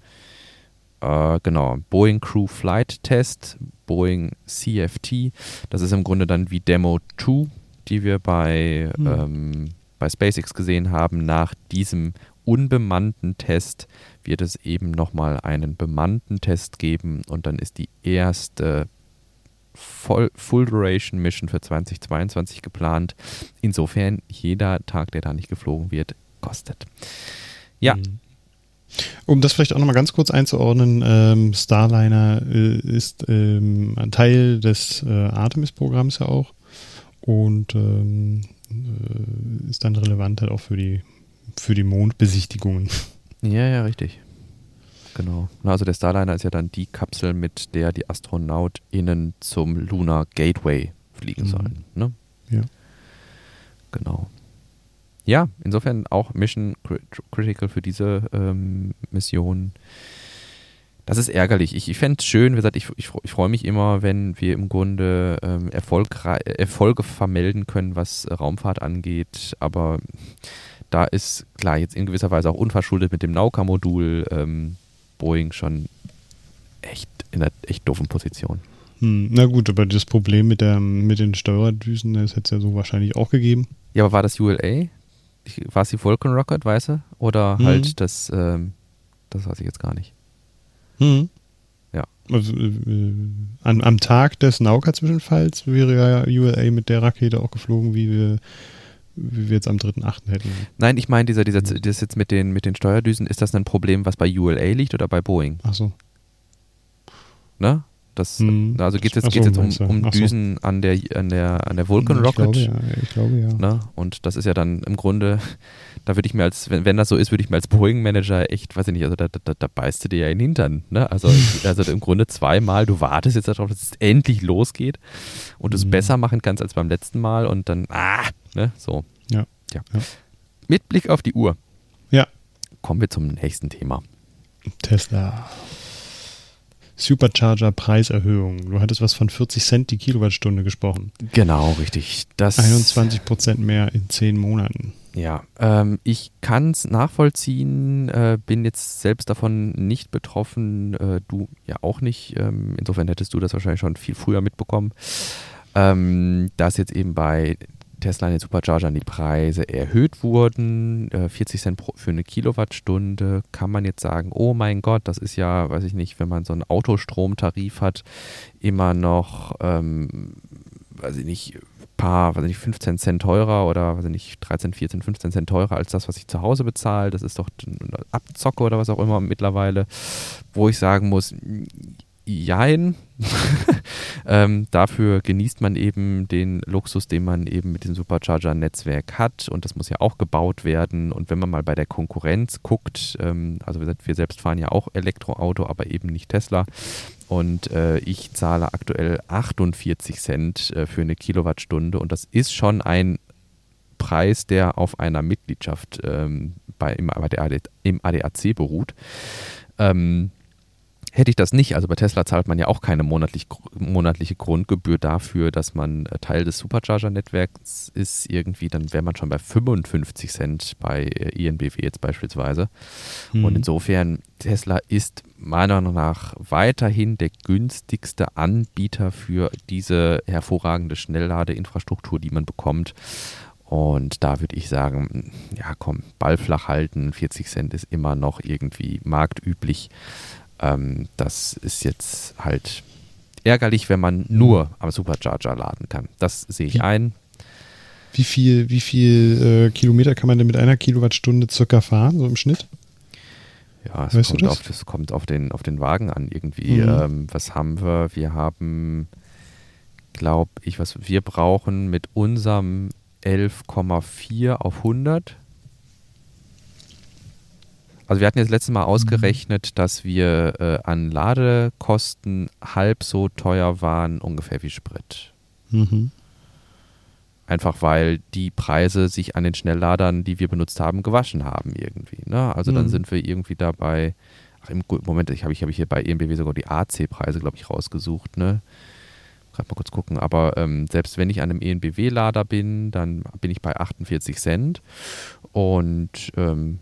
Äh, genau, Boeing Crew Flight Test, Boeing CFT. Das ist im Grunde dann wie Demo 2, die wir bei, hm. ähm, bei SpaceX gesehen haben. Nach diesem unbemannten Test wird es eben nochmal einen bemannten Test geben und dann ist die erste Full, Full Duration Mission für 2022 geplant. Insofern, jeder Tag, der da nicht geflogen wird, kostet. Ja. Mhm. Um das vielleicht auch nochmal ganz kurz einzuordnen, ähm, Starliner äh, ist ähm, ein Teil des äh, Artemis-Programms ja auch und ähm, äh, ist dann relevant halt auch für die, für die Mondbesichtigungen. Ja, ja, richtig. Genau. Also der Starliner ist ja dann die Kapsel, mit der die AstronautInnen zum Lunar Gateway fliegen mhm. sollen. Ne? Ja. Genau. Ja, insofern auch Mission Critical für diese ähm, Mission. Das ist ärgerlich. Ich, ich fände es schön, wie gesagt, ich, ich, ich freue mich immer, wenn wir im Grunde ähm, Erfolge vermelden können, was Raumfahrt angeht. Aber da ist klar jetzt in gewisser Weise auch unverschuldet mit dem Nauka-Modul ähm, Boeing schon echt in einer echt doofen Position. Hm, na gut, aber das Problem mit, der, mit den Steuerdüsen, das hätte es ja so wahrscheinlich auch gegeben. Ja, aber war das ULA? War es die Vulcan Rocket, weißt du? Oder Mhm. halt das, ähm, das weiß ich jetzt gar nicht. Hm. Ja. Also, äh, an, am Tag des Nauka-Zwischenfalls wäre ja ULA mit der Rakete auch geflogen, wie wir, wie wir jetzt am 3.8. hätten. Nein, ich meine, dieser, dieser, Mhm. das jetzt mit den, mit den Steuerdüsen, ist das ein Problem, was bei ULA liegt oder bei Boeing? Achso. Ne? Das, Hm. Also geht es Ach jetzt, so, geht's jetzt um, um Ach so. Düsen an der, an der, an der Vulcan ich Rocket. Glaube, ja. Ich glaube, ja. Ne? Und das ist ja dann im Grunde, da würde ich mir als, wenn, wenn das so ist, würde ich mir als Boeing-Manager echt, weiß ich nicht, also da, da, da beißt du dir ja in den Hintern. Ne? Also, also im Grunde zweimal, du wartest jetzt darauf, dass es endlich losgeht und du es Mhm. besser machen kannst als beim letzten Mal und dann, ah, ne, so. Ja. ja. Ja. Mit Blick auf die Uhr Ja. kommen wir zum nächsten Thema. Tesla. Supercharger Preiserhöhung. Du hattest was von 40 Cent die Kilowattstunde gesprochen. Genau, richtig. Das 21 Prozent mehr in 10 Monaten. Ja, ähm, ich kann es nachvollziehen, äh, bin jetzt selbst davon nicht betroffen, äh, du ja auch nicht. Ähm, insofern hättest du das wahrscheinlich schon viel früher mitbekommen, ähm, dass jetzt eben bei Tesla in den Superchargern die Preise erhöht wurden. Äh, 40 Cent pro, für eine Kilowattstunde kann man jetzt sagen, oh mein Gott, das ist ja, weiß ich nicht, wenn man so einen Autostromtarif hat, immer noch, ähm, weiß ich nicht, paar, weiß ich nicht, 15 Cent teurer oder weiß ich nicht, 13, 14, 15 Cent teurer als das, was ich zu Hause bezahle. Das ist doch ein Abzocke oder was auch immer mittlerweile, wo ich sagen muss, jein. ähm, dafür genießt man eben den Luxus, den man eben mit dem Supercharger-Netzwerk hat und das muss ja auch gebaut werden. Und wenn man mal bei der Konkurrenz guckt, ähm, also wir selbst fahren ja auch Elektroauto, aber eben nicht Tesla. Und äh, ich zahle aktuell 48 Cent äh, für eine Kilowattstunde und das ist schon ein Preis, der auf einer Mitgliedschaft ähm, bei, im, bei der AD, im ADAC beruht. Ähm, Hätte ich das nicht, also bei Tesla zahlt man ja auch keine monatlich, monatliche Grundgebühr dafür, dass man äh, Teil des Supercharger-Netzwerks ist, irgendwie, dann wäre man schon bei 55 Cent bei äh, INBW jetzt beispielsweise. Mhm. Und insofern, Tesla ist meiner Meinung nach weiterhin der günstigste Anbieter für diese hervorragende Schnellladeinfrastruktur, die man bekommt. Und da würde ich sagen, ja komm, Ball flach halten, 40 Cent ist immer noch irgendwie marktüblich. Ähm, das ist jetzt halt ärgerlich, wenn man nur am Supercharger laden kann. Das sehe ich Wie- ein. Wie viel, wie viel äh, Kilometer kann man denn mit einer Kilowattstunde circa fahren, so im Schnitt? Ja, es Weißt kommt, das? auf, es kommt auf, den, auf den Wagen an irgendwie. Mhm. Ähm, was haben wir? Wir haben, glaube ich, was wir brauchen mit unserem 11,4 auf 100. Also wir hatten jetzt letztes Mal ausgerechnet, dass wir äh, an Ladekosten halb so teuer waren ungefähr wie Sprit. Mhm. Einfach weil die Preise sich an den Schnellladern, die wir benutzt haben, gewaschen haben irgendwie. Ne? Also dann Mhm. sind wir irgendwie dabei. Ach, im Moment, ich habe ich, hab hier bei EMBW sogar die AC-Preise, glaube ich, rausgesucht. Ne? Gerade mal kurz gucken. Aber ähm, selbst wenn ich an einem ENBW-Lader bin, dann bin ich bei 48 Cent. Und ähm,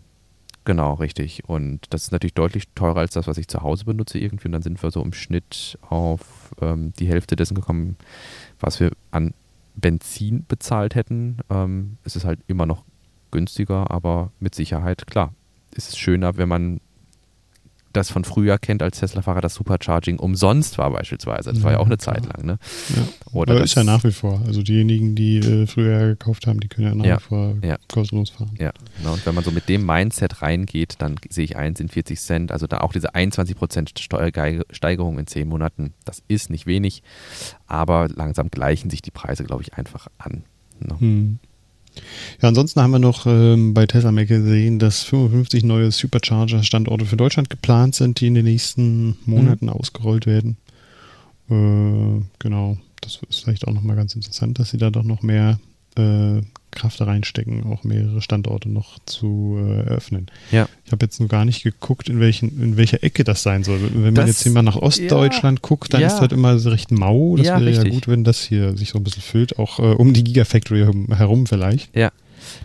genau, richtig. Und das ist natürlich deutlich teurer als das, was ich zu Hause benutze irgendwie. Und dann sind wir so im Schnitt auf ähm, die Hälfte dessen gekommen, was wir an Benzin bezahlt hätten. Ähm, es ist halt immer noch günstiger, aber mit Sicherheit, klar, ist es schöner, wenn man das von früher kennt als Tesla-Fahrer, dass Supercharging umsonst war beispielsweise. Das war ja Ja, auch eine klar. Zeit lang. Ne? Ja. Oder Aber das- ist ja nach wie vor. Also diejenigen, die äh, früher gekauft haben, die können ja nach Ja. wie vor Ja. kostenlos fahren. Ja, ne, und wenn man so mit dem Mindset reingeht, dann sehe ich ein, sind 40 Cent, also da auch diese 21% Steuersteigerung in 10 Monaten, das ist nicht wenig, aber langsam gleichen sich die Preise, glaube ich, einfach an. Ne? Hm. Ja, ansonsten haben wir noch ähm, bei Tesla Mac gesehen, dass 55 neue Supercharger-Standorte für Deutschland geplant sind, die in den nächsten Monaten ausgerollt werden. Äh, genau, das ist vielleicht auch nochmal ganz interessant, dass sie da doch noch mehr äh, Kraft da reinstecken, auch mehrere Standorte noch zu äh, eröffnen. Ja. Ich habe jetzt nur gar nicht geguckt, in, welchen, in welcher Ecke das sein soll. Wenn man Das- jetzt hier mal nach Ostdeutschland guckt, dann Ja. ist das immer so recht mau. Das Ja, wäre ja richtig. gut, wenn das hier sich so ein bisschen füllt, auch äh, um die Gigafactory herum, herum vielleicht. Ja.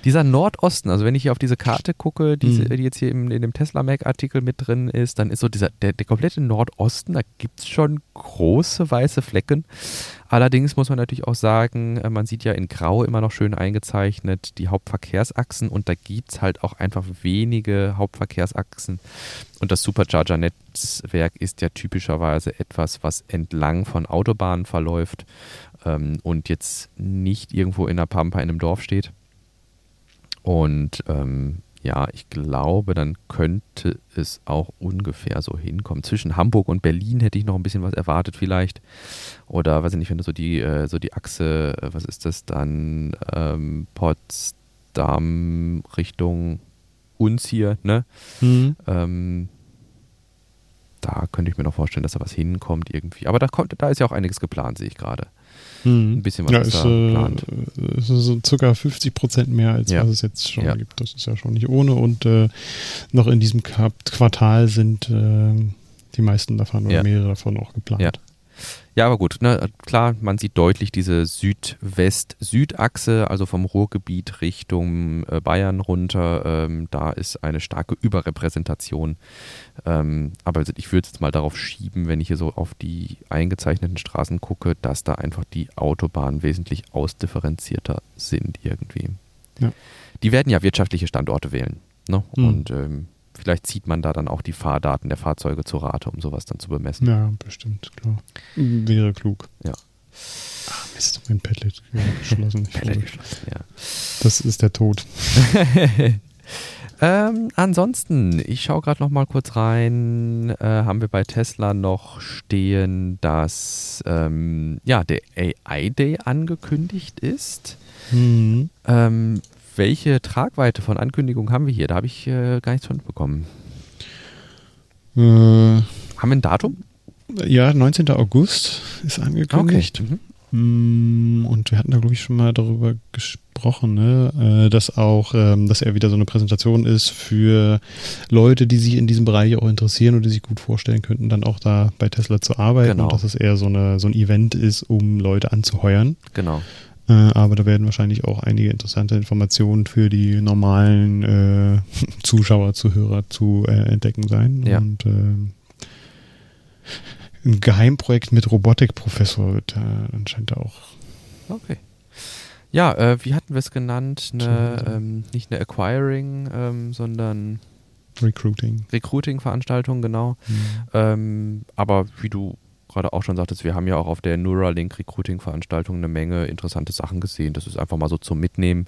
Dieser Nordosten, also wenn ich hier auf diese Karte gucke, diese, Mhm. die jetzt hier im, in dem Tesla Mac-Artikel mit drin ist, dann ist so dieser, der, der komplette Nordosten, da gibt es schon große weiße Flecken. Allerdings muss man natürlich auch sagen, äh, man sieht ja in Grau immer noch schön eingezeichnet die Hauptverkehrsachsen und da gibt es halt auch einfach wenige Hauptverkehrsachsen. Und das Supercharger-Netzwerk ist ja typischerweise etwas, was entlang von Autobahnen verläuft ähm, und jetzt nicht irgendwo in der Pampa in einem Dorf steht. Und ähm, ja, ich glaube, dann könnte es auch ungefähr so hinkommen. Zwischen Hamburg und Berlin hätte ich noch ein bisschen was erwartet vielleicht. Oder weiß ich nicht, wenn du so die, äh, so die Achse, äh, was ist das dann, ähm, Potsdam Richtung uns hier, ne? Mhm. Ähm, da könnte ich mir noch vorstellen, dass da was hinkommt irgendwie. Aber da, kommt, da ist ja auch einiges geplant, sehe ich gerade. Mhm. Ein bisschen was ja, ist ist, da äh, geplant. ist so circa 50 Prozent mehr, als Ja. was es jetzt schon Ja. gibt. Das ist ja schon nicht ohne. Und äh, noch in diesem Quartal sind äh, die meisten davon oder Ja. mehrere davon auch geplant. Ja. Aber gut, ne, klar, man sieht deutlich diese Südwest-Süd-Achse, also vom Ruhrgebiet Richtung äh, Bayern runter. Ähm, da ist eine starke Überrepräsentation. Ähm, aber ich würde es jetzt mal darauf schieben, wenn ich hier so auf die eingezeichneten Straßen gucke, dass da einfach die Autobahnen wesentlich ausdifferenzierter sind irgendwie. Ja. Die werden ja wirtschaftliche Standorte wählen. Ne? Mhm. Und ähm, vielleicht zieht man da dann auch die Fahrdaten der Fahrzeuge zu Rate, um sowas dann zu bemessen. Ja, bestimmt, klar. Wäre klug. Ja. Ah, Mist, mein Padlet geschlossen. Hoffe, geschlossen, ja. das ist der Tod. ähm, ansonsten, ich schaue gerade noch mal kurz rein, äh, haben wir bei Tesla noch stehen, dass ähm, ja, der AI Day angekündigt ist. Mhm. Ähm, welche Tragweite von Ankündigungen haben wir hier? Da habe ich äh, gar nichts von mitbekommen. Äh, Haben wir ein Datum? ja, 19. August ist angekündigt. Mhm. Mm, Und wir hatten da, glaube ich, schon mal darüber gesprochen, ne? äh, dass auch, ähm, dass er wieder so eine Präsentation ist für Leute, die sich in diesem Bereich auch interessieren und die sich gut vorstellen könnten, dann auch da bei Tesla zu arbeiten. Genau. Und dass es eher so, eine, so ein Event ist, um Leute anzuheuern. Genau. Äh, aber da werden wahrscheinlich auch einige interessante Informationen für die normalen äh, Zuschauer, Zuhörer zu äh, entdecken sein. Ja. Und ähm, ein Geheimprojekt mit Robotikprofessor wird äh, anscheinend auch. Okay. Ja, äh, wie hatten wir es genannt? Eine, ähm, nicht eine Acquiring, ähm, sondern Recruiting. Recruiting-Veranstaltung, genau. Mhm. Ähm, aber wie du gerade auch schon sagtest, wir haben ja auch auf der Neuralink Recruiting-Veranstaltung eine Menge interessante Sachen gesehen. Das ist einfach mal so zum Mitnehmen.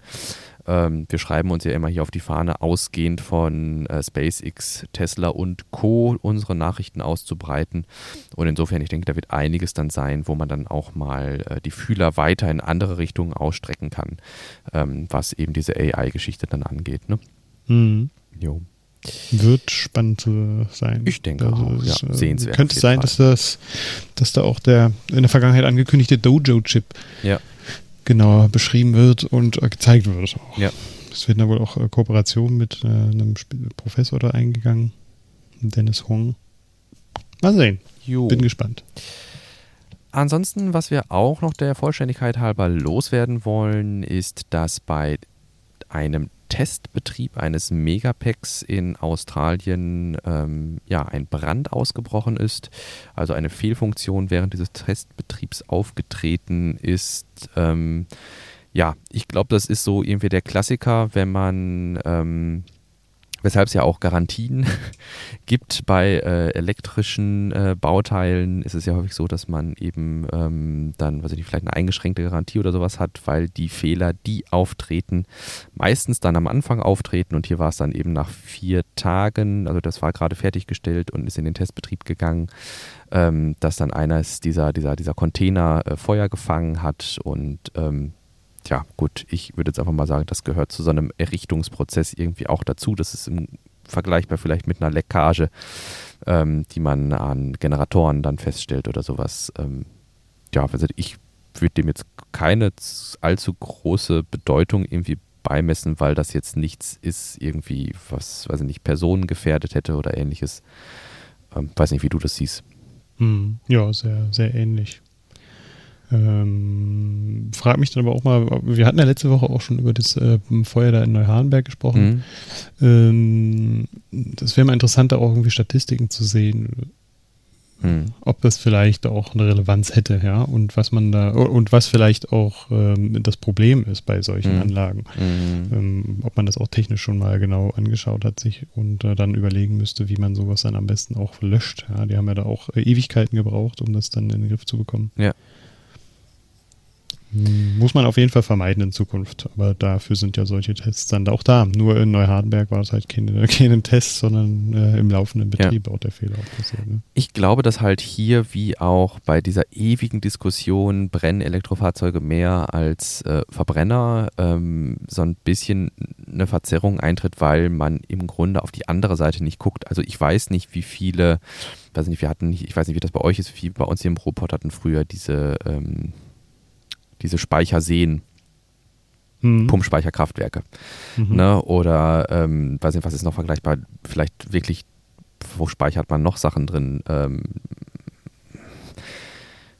Ähm, wir schreiben uns ja immer hier auf die Fahne, ausgehend von äh, SpaceX, Tesla und Co. unsere Nachrichten auszubreiten. Und insofern, ich denke, da wird einiges dann sein, wo man dann auch mal äh, die Fühler weiter in andere Richtungen ausstrecken kann, ähm, was eben diese AI-Geschichte dann angeht. Ne? Mhm. Jo. Wird spannend sein. Ich denke auch, es, ja, äh, sehenswert Könnte sein, dass das, dass da auch der in der Vergangenheit angekündigte Dojo-Chip Ja. genauer beschrieben wird und äh, gezeigt wird auch. Ja. Es werden da wohl auch äh, Kooperationen mit einem Professor da eingegangen. Dennis Hong. Mal sehen. Jo. Bin gespannt. Ansonsten, was wir auch noch der Vollständigkeit halber loswerden wollen, ist, dass bei einem Testbetrieb eines Megapacks in Australien ähm, ja, ein Brand ausgebrochen ist, also eine Fehlfunktion während dieses Testbetriebs aufgetreten ist. Ähm, ja, ich glaube, das ist so irgendwie der Klassiker, wenn man ähm, weshalb es ja auch Garantien gibt bei äh, elektrischen äh, Bauteilen, ist es ja häufig so, dass man eben ähm, dann, weiß ich nicht, vielleicht eine eingeschränkte Garantie oder sowas hat, weil die Fehler, die auftreten, meistens dann am Anfang auftreten. Und hier war es dann eben nach vier Tagen, also das war gerade fertiggestellt und ist in den Testbetrieb gegangen, ähm, dass dann eines dieser, dieser, dieser Container äh, Feuer gefangen hat. Und ähm, Tja, gut, ich würde jetzt einfach mal sagen, das gehört zu so einem Errichtungsprozess irgendwie auch dazu. Das ist im vergleichbar vielleicht mit einer Leckage, ähm, die man an Generatoren dann feststellt oder sowas. Ähm, ja, also ich würde dem jetzt keine allzu große Bedeutung irgendwie beimessen, weil das jetzt nichts ist, irgendwie, was, weiß ich nicht, Personen gefährdet hätte oder ähnliches. Ähm, weiß nicht, wie du das siehst. Hm. Ja, sehr, sehr ähnlich. Ähm, frag mich dann aber auch mal, wir hatten ja letzte Woche auch schon über das äh, Feuer da in Neuhardenberg gesprochen. Mhm. Ähm, das wäre mal interessant, da auch irgendwie Statistiken zu sehen, mhm. ob das vielleicht auch eine Relevanz hätte, ja, und was man da, und was vielleicht auch ähm, das Problem ist bei solchen mhm. Anlagen. Mhm. Ähm, ob man das auch technisch schon mal genau angeschaut hat sich und äh, dann überlegen müsste, wie man sowas dann am besten auch löscht. Ja, die haben ja da auch äh, Ewigkeiten gebraucht, um das dann in den Griff zu bekommen. Ja. Muss man auf jeden Fall vermeiden in Zukunft. Aber dafür sind ja solche Tests dann auch da. Nur in Neuhardenberg war es halt keine, keine Test, sondern äh, im laufenden Betrieb ja. auch der Fehler auch passiert. Ne? Ich glaube, dass halt hier wie auch bei dieser ewigen Diskussion brennen Elektrofahrzeuge mehr als äh, Verbrenner ähm, so ein bisschen eine Verzerrung eintritt, weil man im Grunde auf die andere Seite nicht guckt. Also ich weiß nicht, wie viele, weiß nicht, wir hatten, ich weiß nicht, wie das bei euch ist, wie bei uns hier im Robot hatten früher diese ähm, diese Speicherseen. Mhm. Pumpspeicherkraftwerke. Mhm. Ne? Oder, ähm, weiß nicht, was ist noch vergleichbar? Vielleicht wirklich, wo speichert man noch Sachen drin? Ähm,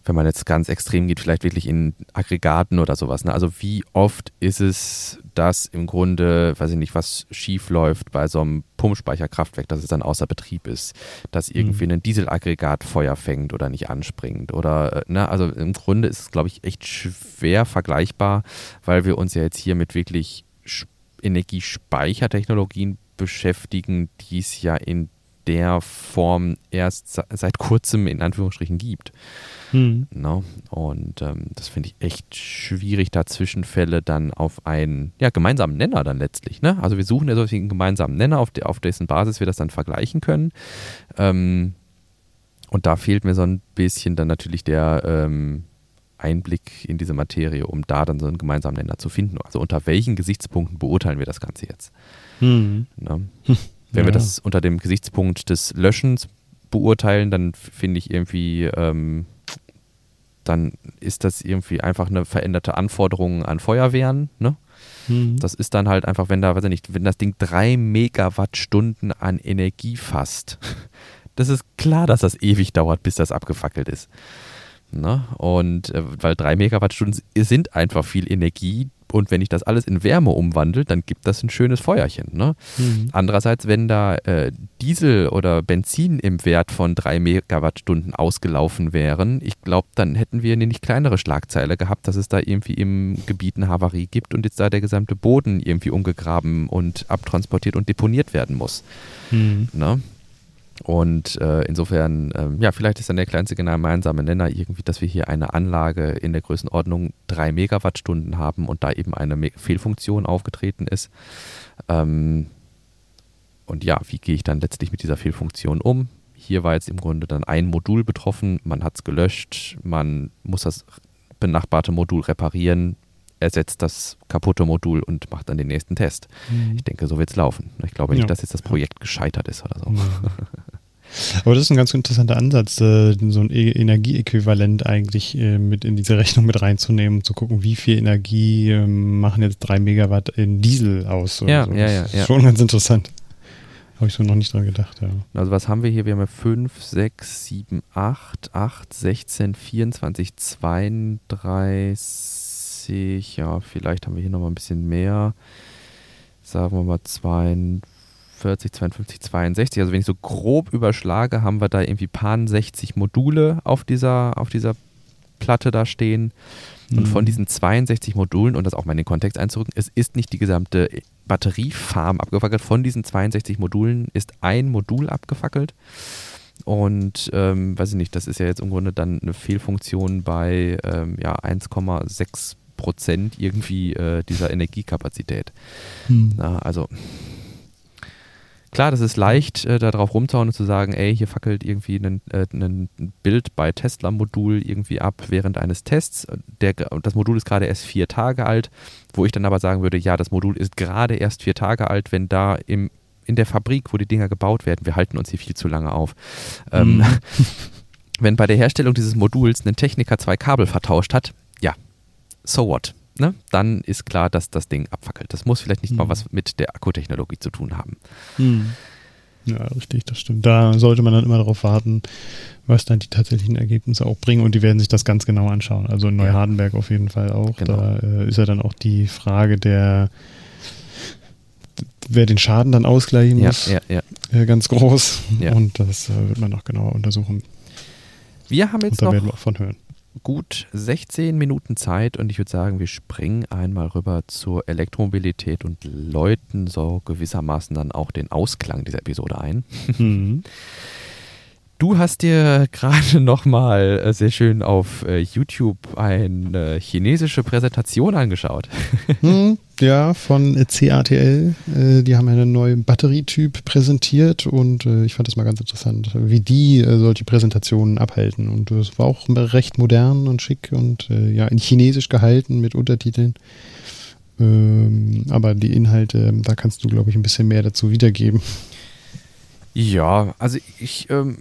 wenn man jetzt ganz extrem geht, vielleicht wirklich in Aggregaten oder sowas. Ne? Also wie oft ist es, dass im Grunde, weiß ich nicht, was schief läuft bei so einem Pumpspeicherkraftwerk, dass es dann außer Betrieb ist, dass mhm. irgendwie ein Dieselaggregat Feuer fängt oder nicht anspringt oder, ne? also im Grunde ist es, glaube ich, echt schwer vergleichbar, weil wir uns ja jetzt hier mit wirklich Energiespeichertechnologien beschäftigen, die es ja in der Form erst seit kurzem in Anführungsstrichen gibt. Mhm. No? Und ähm, das finde ich echt schwierig, da Zwischenfälle dann auf einen ja, gemeinsamen Nenner dann letztlich. Ne? Also wir suchen ja solchen gemeinsamen Nenner, auf, de, auf dessen Basis wir das dann vergleichen können. Ähm, und da fehlt mir so ein bisschen dann natürlich der ähm, Einblick in diese Materie, um da dann so einen gemeinsamen Nenner zu finden. Also unter welchen Gesichtspunkten beurteilen wir das Ganze jetzt? Mhm. Ne? Wenn ja. wir das unter dem Gesichtspunkt des Löschens beurteilen, dann finde ich irgendwie, ähm, dann ist das irgendwie einfach eine veränderte Anforderung an Feuerwehren. Ne? Mhm. Das ist dann halt einfach, wenn da, weiß ich nicht, wenn das Ding drei Megawattstunden an Energie fasst, das ist klar, dass das ewig dauert, bis das abgefackelt ist. Ne? Und äh, weil drei Megawattstunden sind einfach viel Energie, und wenn ich das alles in Wärme umwandle, dann gibt das ein schönes Feuerchen. Ne? Mhm. Andererseits, wenn da äh, Diesel oder Benzin im Wert von drei Megawattstunden ausgelaufen wären, ich glaube, dann hätten wir eine nicht kleinere Schlagzeile gehabt, dass es da irgendwie im Gebiet eine Havarie gibt und jetzt da der gesamte Boden irgendwie umgegraben und abtransportiert und deponiert werden muss. Mhm. Ne? Und äh, insofern, ähm, ja, vielleicht ist dann der kleinste gemeinsame Nenner irgendwie, dass wir hier eine Anlage in der Größenordnung 3 Megawattstunden haben und da eben eine Me Fehlfunktion aufgetreten ist. Ähm, und ja, wie gehe ich dann letztlich mit dieser Fehlfunktion um? Hier war jetzt im Grunde dann ein Modul betroffen, man hat es gelöscht, man muss das benachbarte Modul reparieren, ersetzt das kaputte Modul und macht dann den nächsten Test. Mhm. Ich denke, so wird es laufen. Ich glaube nicht, ja. dass jetzt das Projekt gescheitert ist oder so. Mhm. Aber das ist ein ganz interessanter Ansatz, äh, so ein e Energieäquivalent eigentlich äh, mit in diese Rechnung mit reinzunehmen, um zu gucken, wie viel Energie ähm, machen jetzt drei Megawatt in Diesel aus. ja, so. ja, ja, ja. Schon ganz interessant. Habe ich so noch nicht dran gedacht, ja. Also was haben wir hier? Wir haben ja 5, 6, 7, 8, 8, 16, 24, 32, 30, ja, vielleicht haben wir hier nochmal ein bisschen mehr. Sagen wir mal 42, 52, 62. Also wenn ich so grob überschlage, haben wir da irgendwie paar 60 Module auf dieser, auf dieser Platte da stehen. Und von mhm. diesen 62 Modulen, und das auch mal in den Kontext einzurücken, es ist nicht die gesamte Batteriefarm abgefackelt. Von diesen 62 Modulen ist ein Modul abgefackelt. Und ähm, weiß ich nicht, das ist ja jetzt im Grunde dann eine Fehlfunktion bei ähm, ja, 1,6 Prozent irgendwie äh, dieser Energiekapazität. Hm. Na, also klar, das ist leicht, äh, da drauf rumzuhauen und zu sagen, ey, hier fackelt irgendwie ein, äh, Bild bei Tesla-Modul irgendwie ab während eines Tests. Der, das Modul ist gerade erst vier Tage alt, wo ich dann aber sagen würde, ja, das Modul ist gerade erst vier Tage alt, wenn da im, in der Fabrik, wo die Dinger gebaut werden, wir halten uns hier viel zu lange auf. Ähm, hm. wenn bei der Herstellung dieses Moduls ein Techniker zwei Kabel vertauscht hat, so what? Ne? Dann ist klar, dass das Ding abfackelt. Das muss vielleicht nicht mhm. mal was mit der Akkutechnologie zu tun haben. Mhm. Ja, richtig, das stimmt. Da sollte man dann immer darauf warten, was dann die tatsächlichen Ergebnisse auch bringen und die werden sich das ganz genau anschauen. Also in Neuhardenberg auf jeden Fall auch. Genau. Da äh, ist ja dann auch die Frage der, wer den Schaden dann ausgleichen muss, ja, ja, äh, ganz groß. Und das äh, wird man noch genauer untersuchen. Wir haben jetzt und da noch werden wir auch von hören gut 16 Minuten Zeit und ich würde sagen, wir springen einmal rüber zur Elektromobilität und läuten so gewissermaßen dann auch den Ausklang dieser Episode ein. Mhm. Du hast dir gerade nochmal äh, sehr schön auf äh, YouTube eine chinesische Präsentation angeschaut. Hm, ja, von CATL. Äh, die haben einen neuen Batterietyp präsentiert und ich fand das mal ganz interessant, wie die solche Präsentationen abhalten. Und es war auch recht modern und schick und ja, in Chinesisch gehalten mit Untertiteln. Ähm, aber die Inhalte, da kannst du, glaube ich, ein bisschen mehr dazu wiedergeben. Ja, also ich ähm,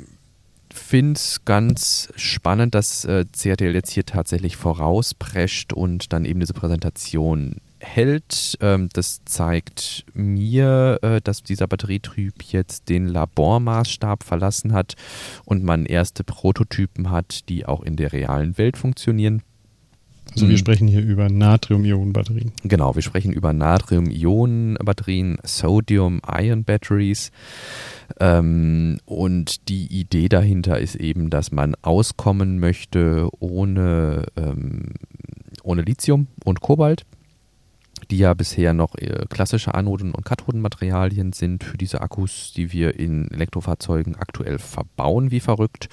finde es ganz spannend, dass äh, CRTL jetzt hier tatsächlich vorausprescht und dann eben diese Präsentation hält. Ähm, das zeigt mir, äh, dass dieser Batterietyp jetzt den Labormaßstab verlassen hat und man erste Prototypen hat, die auch in der realen Welt funktionieren. Also wir mhm. sprechen hier über Natrium-Ionen-Batterien. Genau, wir sprechen über Natrium-Ionen-Batterien, Sodium-Ion-Batteries. Ähm, und die Idee dahinter ist eben, dass man auskommen möchte ohne, ähm, ohne Lithium und Kobalt die ja bisher noch äh, klassische Anoden- und Kathodenmaterialien sind für diese Akkus, die wir in Elektrofahrzeugen aktuell verbauen, wie verrückt.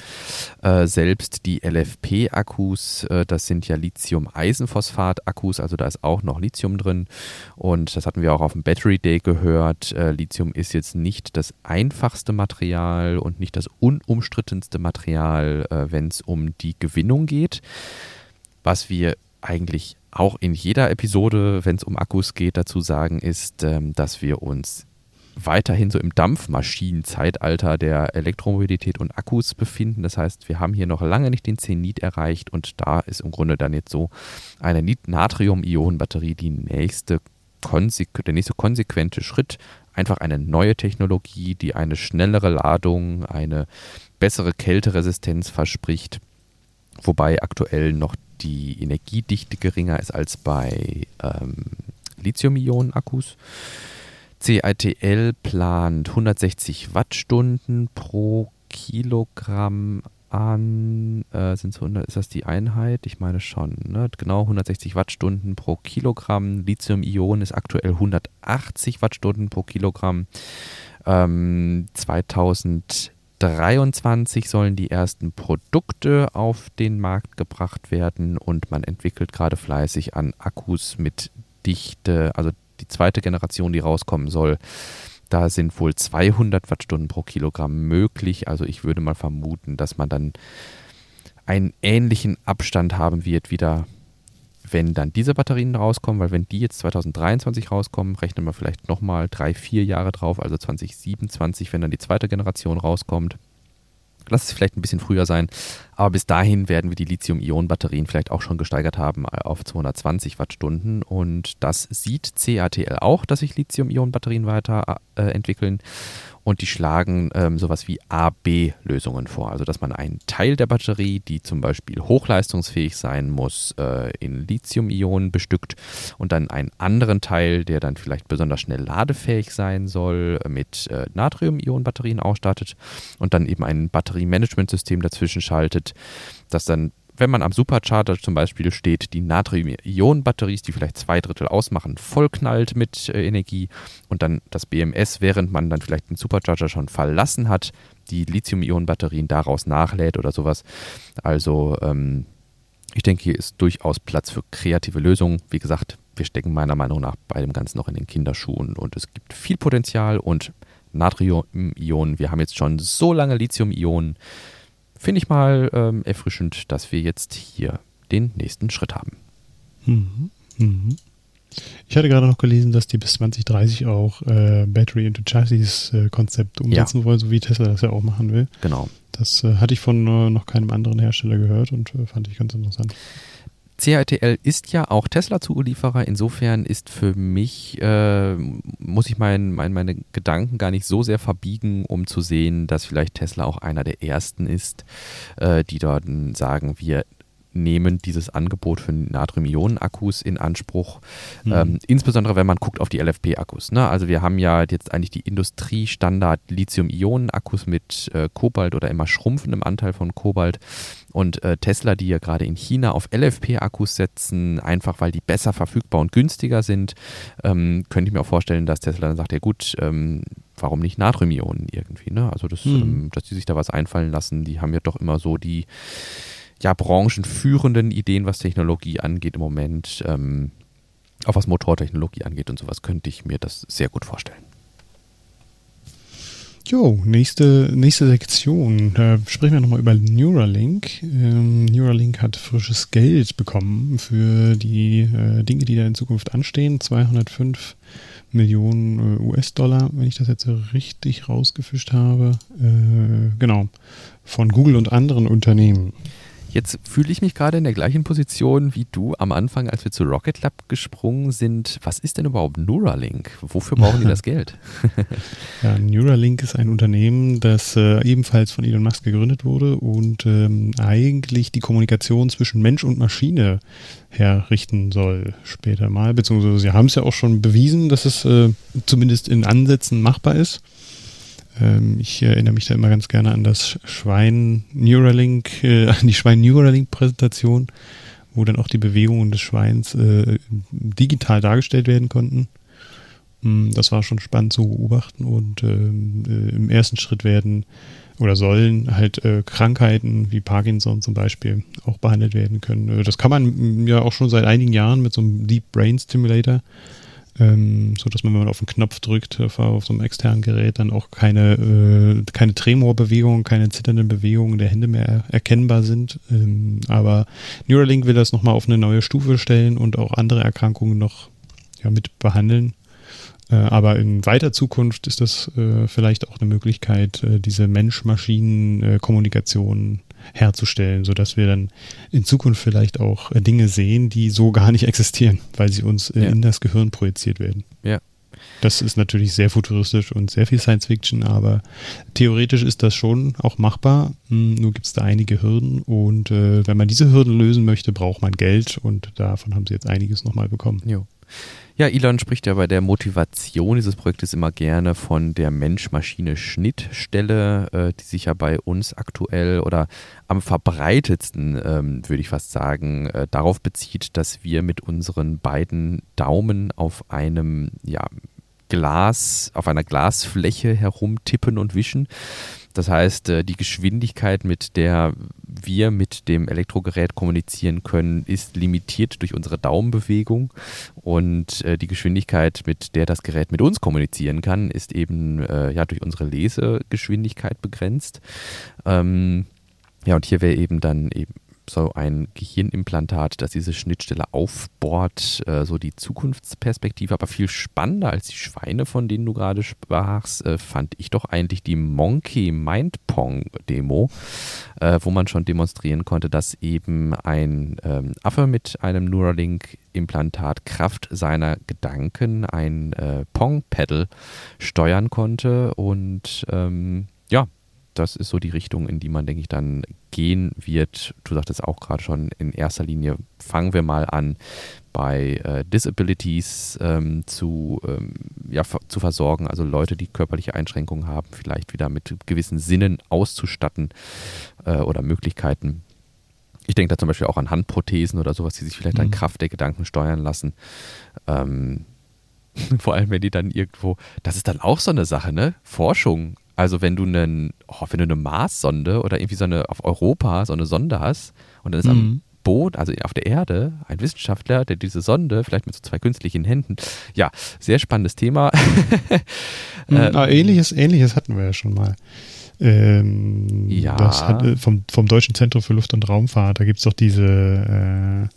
Äh, selbst die LFP-Akkus, äh, das sind ja Lithium-Eisenphosphat-Akkus, also da ist auch noch Lithium drin. Und das hatten wir auch auf dem Battery Day gehört. Äh, Lithium ist jetzt nicht das einfachste Material und nicht das unumstrittenste Material, äh, wenn es um die Gewinnung geht. Was wir eigentlich auch in jeder Episode, wenn es um Akkus geht, dazu sagen, ist, ähm, dass wir uns weiterhin so im Dampfmaschinenzeitalter der Elektromobilität und Akkus befinden. Das heißt, wir haben hier noch lange nicht den Zenit erreicht und da ist im Grunde dann jetzt so eine Natrium-Ionen-Batterie die nächste der nächste konsequente Schritt. Einfach eine neue Technologie, die eine schnellere Ladung, eine bessere Kälteresistenz verspricht, wobei aktuell noch die Energiedichte geringer ist als bei ähm, Lithium-Ionen-Akkus. CITL plant 160 Wattstunden pro Kilogramm an. Äh, sind's 100, ist das die Einheit? Ich meine schon. Ne? Genau 160 Wattstunden pro Kilogramm. Lithium-Ionen ist aktuell 180 Wattstunden pro Kilogramm. Ähm, 2000 2023 sollen die ersten Produkte auf den Markt gebracht werden und man entwickelt gerade fleißig an Akkus mit Dichte, also die zweite Generation, die rauskommen soll. Da sind wohl 200 Wattstunden pro Kilogramm möglich. Also ich würde mal vermuten, dass man dann einen ähnlichen Abstand haben wird, wieder wenn dann diese Batterien rauskommen, weil wenn die jetzt 2023 rauskommen, rechnen wir vielleicht nochmal drei, vier Jahre drauf, also 2027, wenn dann die zweite Generation rauskommt. Lass es vielleicht ein bisschen früher sein, aber bis dahin werden wir die Lithium-Ionen-Batterien vielleicht auch schon gesteigert haben äh, auf 220 Wattstunden und das sieht CATL auch, dass sich Lithium-Ionen-Batterien weiterentwickeln. Und die schlagen ähm, sowas wie A-B-Lösungen vor. Also dass man einen Teil der Batterie, die zum Beispiel hochleistungsfähig sein muss, äh, in Lithium-Ionen bestückt und dann einen anderen Teil, der dann vielleicht besonders schnell ladefähig sein soll, mit äh, Natrium-Ionen-Batterien ausstattet und dann eben ein Batteriemanagementsystem dazwischen schaltet, das dann wenn man am Supercharger zum Beispiel steht, die Natrium-Ionen-Batteries, die vielleicht zwei Drittel ausmachen, vollknallt mit äh, Energie und dann das BMS, während man dann vielleicht den Supercharger schon verlassen hat, die Lithium-Ionen-Batterien daraus nachlädt oder sowas. Also ähm, ich denke, hier ist durchaus Platz für kreative Lösungen. Wie gesagt, wir stecken meiner Meinung nach bei dem Ganzen noch in den Kinderschuhen und es gibt viel Potenzial und Natrium-Ionen, wir haben jetzt schon so lange Lithium-Ionen finde ich mal ähm, erfrischend, dass wir jetzt hier den nächsten Schritt haben. Mhm. Mhm. Ich hatte gerade noch gelesen, dass die bis 2030 auch äh, Battery into Chassis äh, Konzept umsetzen ja. wollen, so wie Tesla das ja auch machen will. Genau. Das äh, hatte ich von äh, noch keinem anderen Hersteller gehört und äh, fand ich ganz interessant. CATL ist ja auch Tesla-Zulieferer. Insofern ist für mich, äh, muss ich mein, mein, meine Gedanken gar nicht so sehr verbiegen, um zu sehen, dass vielleicht Tesla auch einer der ersten ist, äh, die dort sagen, wir nehmen dieses Angebot für Natrium-Ionen-Akkus in Anspruch. Mhm. Ähm, insbesondere wenn man guckt auf die LFP-Akkus. Ne? Also wir haben ja jetzt eigentlich die Industriestandard Lithium-Ionen-Akkus mit äh, Kobalt oder immer schrumpfendem Anteil von Kobalt. Und äh, Tesla, die ja gerade in China auf LFP-Akkus setzen, einfach weil die besser verfügbar und günstiger sind, ähm, könnte ich mir auch vorstellen, dass Tesla dann sagt, ja gut, ähm, warum nicht Natrium-Ionen irgendwie? Ne? Also das, mhm. ähm, dass die sich da was einfallen lassen, die haben ja doch immer so die ja, branchenführenden Ideen, was Technologie angeht im Moment, ähm, auch was Motortechnologie angeht und sowas, könnte ich mir das sehr gut vorstellen. Jo, nächste, nächste Sektion. Da sprechen wir nochmal über Neuralink. Ähm, Neuralink hat frisches Geld bekommen für die äh, Dinge, die da in Zukunft anstehen. 205 Millionen äh, US-Dollar, wenn ich das jetzt richtig rausgefischt habe. Äh, genau. Von Google und anderen Unternehmen. Jetzt fühle ich mich gerade in der gleichen Position wie du am Anfang, als wir zu Rocket Lab gesprungen sind. Was ist denn überhaupt Neuralink? Wofür brauchen die das Geld? ja, Neuralink ist ein Unternehmen, das äh, ebenfalls von Elon Musk gegründet wurde und ähm, eigentlich die Kommunikation zwischen Mensch und Maschine herrichten soll später mal. Beziehungsweise sie haben es ja auch schon bewiesen, dass es äh, zumindest in Ansätzen machbar ist. Ähm, ich erinnere mich da immer ganz gerne an das Schwein Neuralink, äh, an die Schwein Neuralink Präsentation, wo dann auch die Bewegungen des Schweins äh, digital dargestellt werden konnten. Mm, das war schon spannend zu beobachten und ähm, äh, im ersten Schritt werden oder sollen halt äh, Krankheiten wie Parkinson zum Beispiel auch behandelt werden können. Äh, das kann man mm, ja auch schon seit einigen Jahren mit so einem Deep Brain Stimulator ähm, so dass man, wenn man auf den Knopf drückt, auf, auf so einem externen Gerät, dann auch keine, äh, keine Tremorbewegungen, keine zitternden Bewegungen der Hände mehr erkennbar sind. Ähm, aber Neuralink will das nochmal auf eine neue Stufe stellen und auch andere Erkrankungen noch ja, mit behandeln. Äh, aber in weiter Zukunft ist das äh, vielleicht auch eine Möglichkeit, äh, diese Mensch-Maschinen-Kommunikation herzustellen, sodass wir dann in Zukunft vielleicht auch äh, Dinge sehen, die so gar nicht existieren, weil sie uns äh, ja. in das Gehirn projiziert werden. Ja. Das ist natürlich sehr futuristisch und sehr viel Science Fiction, aber theoretisch ist das schon auch machbar. Hm, nur gibt es da einige Hürden und äh, wenn man diese Hürden lösen möchte, braucht man Geld und davon haben sie jetzt einiges nochmal bekommen. Jo. Ja, Elon spricht ja bei der Motivation dieses Projektes immer gerne von der Mensch-Maschine-Schnittstelle, äh, die sich ja bei uns aktuell oder am verbreitetsten, ähm, würde ich fast sagen, äh, darauf bezieht, dass wir mit unseren beiden Daumen auf einem ja, Glas, auf einer Glasfläche herumtippen und wischen. Das heißt, äh, die Geschwindigkeit, mit der wir mit dem Elektrogerät kommunizieren können, ist limitiert durch unsere Daumenbewegung. Und äh, die Geschwindigkeit, mit der das Gerät mit uns kommunizieren kann, ist eben äh, ja, durch unsere Lesegeschwindigkeit begrenzt. Ähm, ja, und hier wäre eben dann eben so ein Gehirnimplantat, das diese Schnittstelle aufbohrt, äh, so die Zukunftsperspektive. Aber viel spannender als die Schweine, von denen du gerade sprachst, äh, fand ich doch eigentlich die Monkey Mind Pong Demo, äh, wo man schon demonstrieren konnte, dass eben ein ähm, Affe mit einem Neuralink-Implantat Kraft seiner Gedanken ein äh, Pong-Pedal steuern konnte und ähm, ja, das ist so die Richtung, in die man, denke ich, dann gehen wird. Du sagtest auch gerade schon, in erster Linie fangen wir mal an, bei äh, Disabilities ähm, zu, ähm, ja, zu versorgen, also Leute, die körperliche Einschränkungen haben, vielleicht wieder mit gewissen Sinnen auszustatten äh, oder Möglichkeiten. Ich denke da zum Beispiel auch an Handprothesen oder sowas, die sich vielleicht mhm. an Kraft der Gedanken steuern lassen. Ähm, vor allem, wenn die dann irgendwo, das ist dann auch so eine Sache, ne? Forschung also wenn du einen, oh, wenn du eine Marssonde oder irgendwie so eine auf Europa so eine Sonde hast und dann ist mhm. am Boot, also auf der Erde, ein Wissenschaftler, der diese Sonde, vielleicht mit so zwei künstlichen Händen, ja, sehr spannendes Thema. mhm, ähm, ähnliches, ähnliches hatten wir ja schon mal. Ähm, ja. Das hat, äh, vom, vom Deutschen Zentrum für Luft- und Raumfahrt, da gibt es doch diese, äh,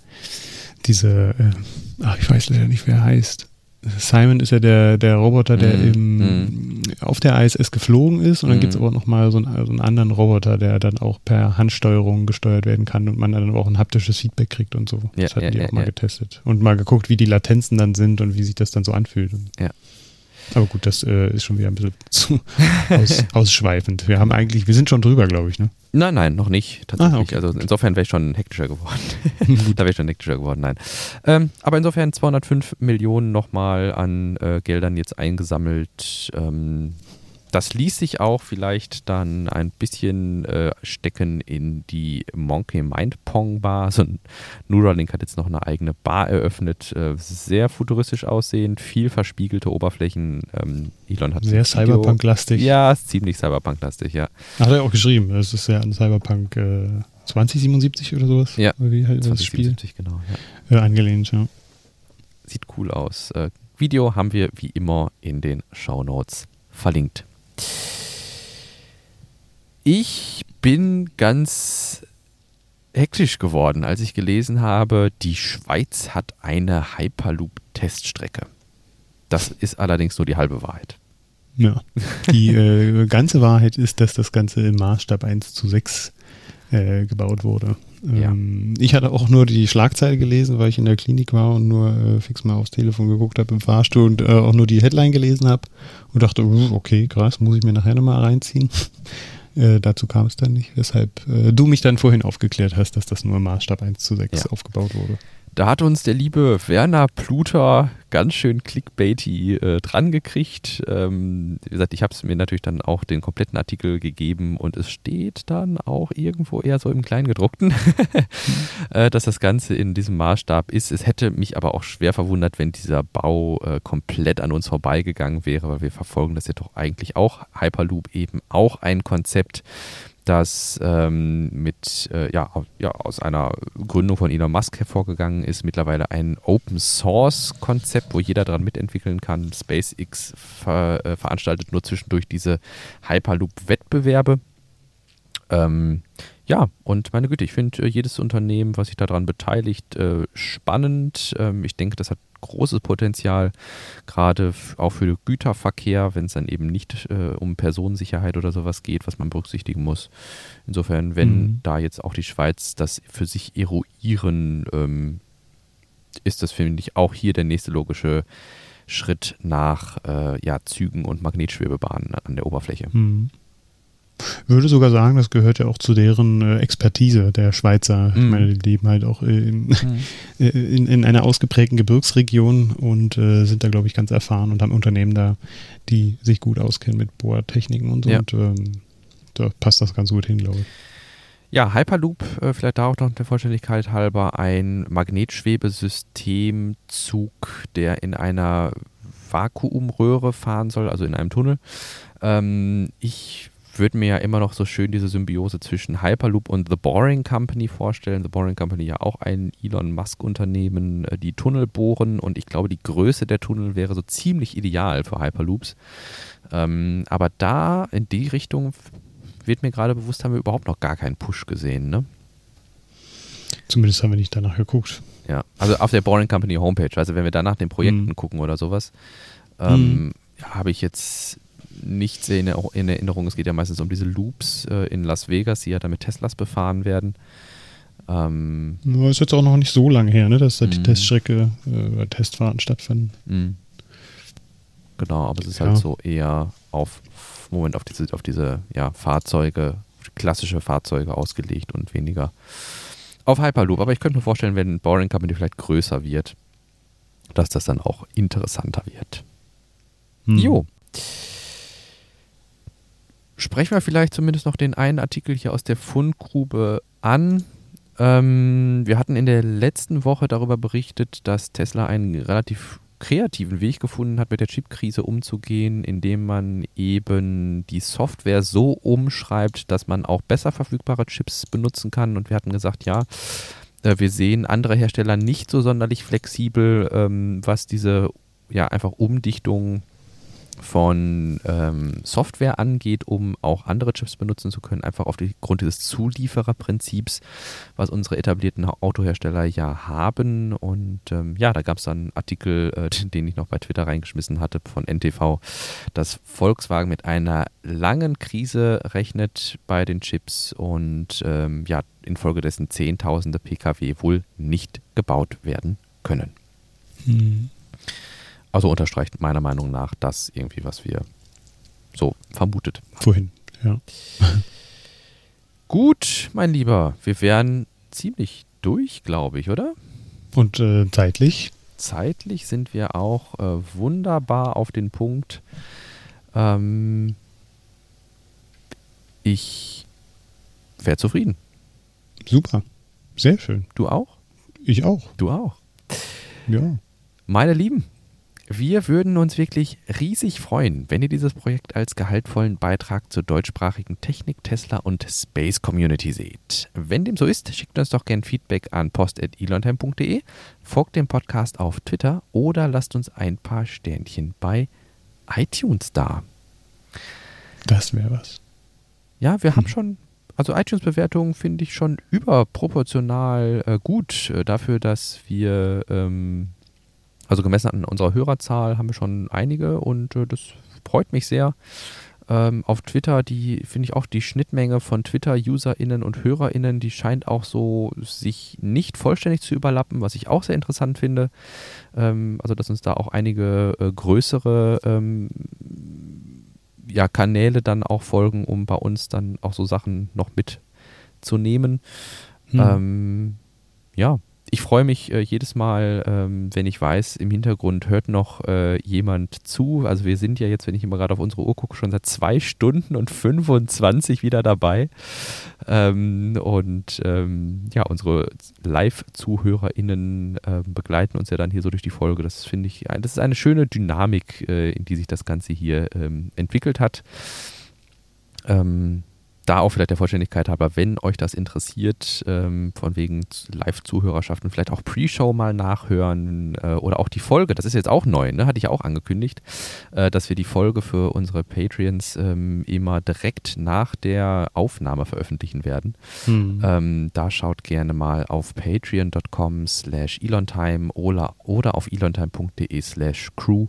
diese, äh, ach, ich weiß leider nicht, wer er heißt. Simon ist ja der, der Roboter, der Mhm. im, Mhm. auf der ISS geflogen ist. Und dann Mhm. gibt es aber nochmal so, einen- so einen anderen Roboter, der dann auch per Handsteuerung gesteuert werden kann und man dann auch ein haptisches Feedback kriegt und so. Ja, das hatten ja, die ja, auch mal getestet. Und mal geguckt, wie die Latenzen dann sind und wie sich das dann so anfühlt. Ja. Aber gut, das äh, ist schon wieder ein bisschen zu aus, ausschweifend. Wir haben eigentlich, wir sind schon drüber, glaube ich, ne? Nein, nein, noch nicht. Tatsächlich. Ah, okay. Also insofern wäre ich schon hektischer geworden. da wäre ich schon hektischer geworden, nein. Ähm, aber insofern 205 Millionen nochmal an äh, Geldern jetzt eingesammelt. Ähm, das ließ sich auch vielleicht dann ein bisschen äh, stecken in die Monkey Mind Pong Bar. So ein Neuralink hat jetzt noch eine eigene Bar eröffnet. Äh, sehr futuristisch aussehend, viel verspiegelte Oberflächen. Ähm, Elon hat Sehr Cyberpunk-lastig. Ja, ist ziemlich Cyberpunk-lastig, ja. Hat er auch geschrieben. Das ist ja an Cyberpunk äh, 2077 oder sowas. Ja, Oder wie halt das Spiel 2077, genau. Ja. äh, angelehnt, ja. Sieht cool aus. Äh, Video haben wir wie immer in den Shownotes verlinkt. Ich bin ganz hektisch geworden, als ich gelesen habe, die Schweiz hat eine Hyperloop-Teststrecke. Das ist allerdings nur die halbe Wahrheit. Ja. Die äh, ganze Wahrheit ist, dass das Ganze im Maßstab 1 zu 6 äh, gebaut wurde. Ähm, Ich hatte auch nur die Schlagzeile gelesen, weil ich in der Klinik war und nur äh, fix mal aufs Telefon geguckt habe im Fahrstuhl und äh, auch nur die Headline gelesen habe und dachte, uh, okay, krass, muss ich mir nachher nochmal reinziehen. Äh, dazu kam es dann nicht, weshalb äh, du mich dann vorhin aufgeklärt hast, dass das nur im Maßstab 1 zu 6 Ja. aufgebaut wurde. Da hat uns der liebe Werner Pluter ganz schön clickbaity äh, dran gekriegt. Ähm, wie gesagt, ich habe es mir natürlich dann auch den kompletten Artikel gegeben und es steht dann auch irgendwo eher so im Kleingedruckten, äh, dass das Ganze in diesem Maßstab ist. Es hätte mich aber auch schwer verwundert, wenn dieser Bau äh, komplett an uns vorbeigegangen wäre, weil wir verfolgen das ja doch eigentlich auch. Hyperloop eben auch ein Konzept, das ähm, mit äh, ja, ja, aus einer Gründung von Elon Musk hervorgegangen ist, mittlerweile ein Open Source Konzept, wo jeder dran mitentwickeln kann. SpaceX ver, äh, veranstaltet nur zwischendurch diese Hyperloop-Wettbewerbe. Ähm, ja, und meine Güte, ich finde äh, jedes Unternehmen, was sich daran beteiligt, äh, spannend. Ähm, ich denke, das hat großes Potenzial, gerade auch für den Güterverkehr, wenn es dann eben nicht äh, um Personensicherheit oder sowas geht, was man berücksichtigen muss. Insofern, wenn Mhm. da jetzt auch die Schweiz das für sich eruieren, ähm, ist das, finde ich, auch hier der nächste logische Schritt nach ja, Zügen und Magnetschwebebahnen an der Oberfläche. Hm. Würde sogar sagen, das gehört ja auch zu deren äh, Expertise der Schweizer. Ich Mhm. meine, die leben halt auch in, äh, in, in einer ausgeprägten Gebirgsregion und äh, sind da, glaube ich, ganz erfahren und haben Unternehmen da, die sich gut auskennen mit Bohrtechniken und so. Ja. Und ähm, da passt das ganz gut hin, glaube ich. Ja, Hyperloop, äh, vielleicht da auch noch der Vollständigkeit halber, ein Magnetschwebesystemzug, der in einer Vakuumröhre fahren soll, also in einem Tunnel. Ähm, ich würde mir ja immer noch so schön diese Symbiose zwischen Hyperloop und The Boring Company vorstellen. The Boring Company ja auch ein Elon Musk-Unternehmen, äh, die Tunnel bohren und ich glaube, die Größe der Tunnel wäre so ziemlich ideal für Hyperloops. Ähm, aber da in die Richtung wird mir gerade bewusst, haben wir überhaupt noch gar keinen Push gesehen, ne? Zumindest haben wir nicht danach geguckt. Ja, also auf der Boring Company Homepage, also wenn wir da nach den Projekten Mhm. gucken oder sowas, ähm, Mhm. habe ich jetzt nichts in, Er- in Erinnerung. Es geht ja meistens um diese Loops äh, in Las Vegas, die ja dann mit Teslas befahren werden. Ähm, Nur ist jetzt auch noch nicht so lange her, ne, dass da die Mhm. Teststrecke, äh, Testfahrten stattfanden. mh. Genau, aber es ist Ja. halt so eher auf Moment auf diese, auf diese ja, Fahrzeuge, klassische Fahrzeuge ausgelegt und weniger auf Hyperloop. Aber ich könnte mir vorstellen, wenn Boring Company vielleicht größer wird, dass das dann auch interessanter wird. Hm. Jo. Sprechen wir vielleicht zumindest noch den einen Artikel hier aus der Fundgrube an. Ähm, wir hatten in der letzten Woche darüber berichtet, dass Tesla einen relativ kreativen Weg gefunden hat, mit der Chipkrise umzugehen, indem man eben die Software so umschreibt, dass man auch besser verfügbare Chips benutzen kann. Und wir hatten gesagt, ja, äh, wir sehen andere Hersteller nicht so sonderlich flexibel, ähm, was diese ja einfach Umdichtung von ähm, Software angeht, um auch andere Chips benutzen zu können, einfach aufgrund dieses Zuliefererprinzips, was unsere etablierten Autohersteller ja haben. Und ähm, ja, da gab es dann einen Artikel, äh, den ich noch bei Twitter reingeschmissen hatte von NTV, dass Volkswagen mit einer langen Krise rechnet bei den Chips und ähm, ja, infolgedessen Zehntausende Pkw wohl nicht gebaut werden können. Mhm. Also unterstreicht meiner Meinung nach das irgendwie, was wir so vermutet haben. Vorhin, ja. Gut, mein Lieber, wir wären ziemlich durch, glaube ich, oder? Und äh, zeitlich? Zeitlich sind wir auch äh, wunderbar auf den Punkt. Ähm, ich wäre zufrieden. Super. Sehr schön. Du auch? Ich auch. Du auch. Ja. Meine Lieben, wir würden uns wirklich riesig freuen, wenn ihr dieses Projekt als gehaltvollen Beitrag zur deutschsprachigen Technik, Tesla und Space Community seht. Wenn dem so ist, schickt uns doch gerne Feedback an post.elontime.de, folgt dem Podcast auf Twitter oder lasst uns ein paar Sternchen bei iTunes da. Das wäre was. Ja, wir hm. haben schon also iTunes-Bewertungen finde ich schon überproportional äh, gut äh, dafür, dass wir ähm, also gemessen an unserer Hörerzahl haben wir schon einige und äh, das freut mich sehr. Ähm, auf Twitter, die finde ich auch die Schnittmenge von Twitter-UserInnen und HörerInnen, die scheint auch so sich nicht vollständig zu überlappen, was ich auch sehr interessant finde. Ähm, also, dass uns da auch einige äh, größere ähm, ja, Kanäle dann auch folgen, um bei uns dann auch so Sachen noch mitzunehmen. Hm. Ähm, ja, ich freue mich äh, jedes Mal, ähm, wenn ich weiß, im Hintergrund hört noch äh, jemand zu. Also wir sind ja jetzt, wenn ich immer gerade auf unsere Uhr gucke, schon seit zwei Stunden und 25 wieder dabei. Ähm, und ähm, ja, unsere Live-ZuhörerInnen äh, begleiten uns ja dann hier so durch die Folge. Das finde ich, das ist eine schöne Dynamik, äh, in die sich das Ganze hier ähm, entwickelt hat. Ähm, da auch vielleicht der Vollständigkeit halber, wenn euch das interessiert, ähm, von wegen Live-Zuhörerschaft und vielleicht auch Pre-Show mal nachhören äh, oder auch die Folge, das ist jetzt auch neu, ne? hatte ich auch angekündigt, äh, dass wir die Folge für unsere Patreons ähm, immer direkt nach der Aufnahme veröffentlichen werden. Hm. Ähm, da schaut gerne mal auf patreon.com slash elontime oder, oder auf elontime.de slash crew.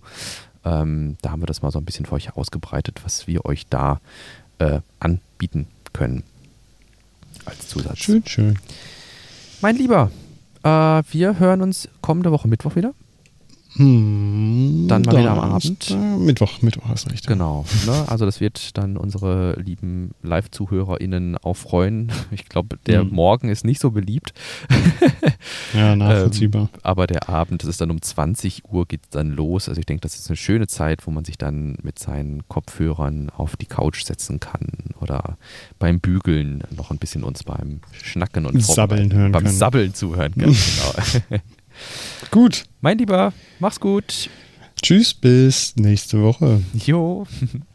Ähm, da haben wir das mal so ein bisschen für euch ausgebreitet, was wir euch da äh, anbieten können. Als Zusatz. Schön, schön. Mein Lieber, äh, wir hören uns kommende Woche Mittwoch wieder. Hm, dann mal wieder am Abend. Mittwoch, Mittwoch hast recht. Genau. Ne? Also das wird dann unsere lieben Live-ZuhörerInnen auch freuen. Ich glaube, der hm. Morgen ist nicht so beliebt. ja, nachvollziehbar. ähm, aber der Abend, das ist dann um 20 Uhr geht dann los. Also ich denke, das ist eine schöne Zeit, wo man sich dann mit seinen Kopfhörern auf die Couch setzen kann oder beim Bügeln noch ein bisschen uns beim Schnacken und Sabbeln hören beim können. Sabbeln zuhören kann. genau. Gut. Mein Lieber, mach's gut. Tschüss, bis nächste Woche. Jo.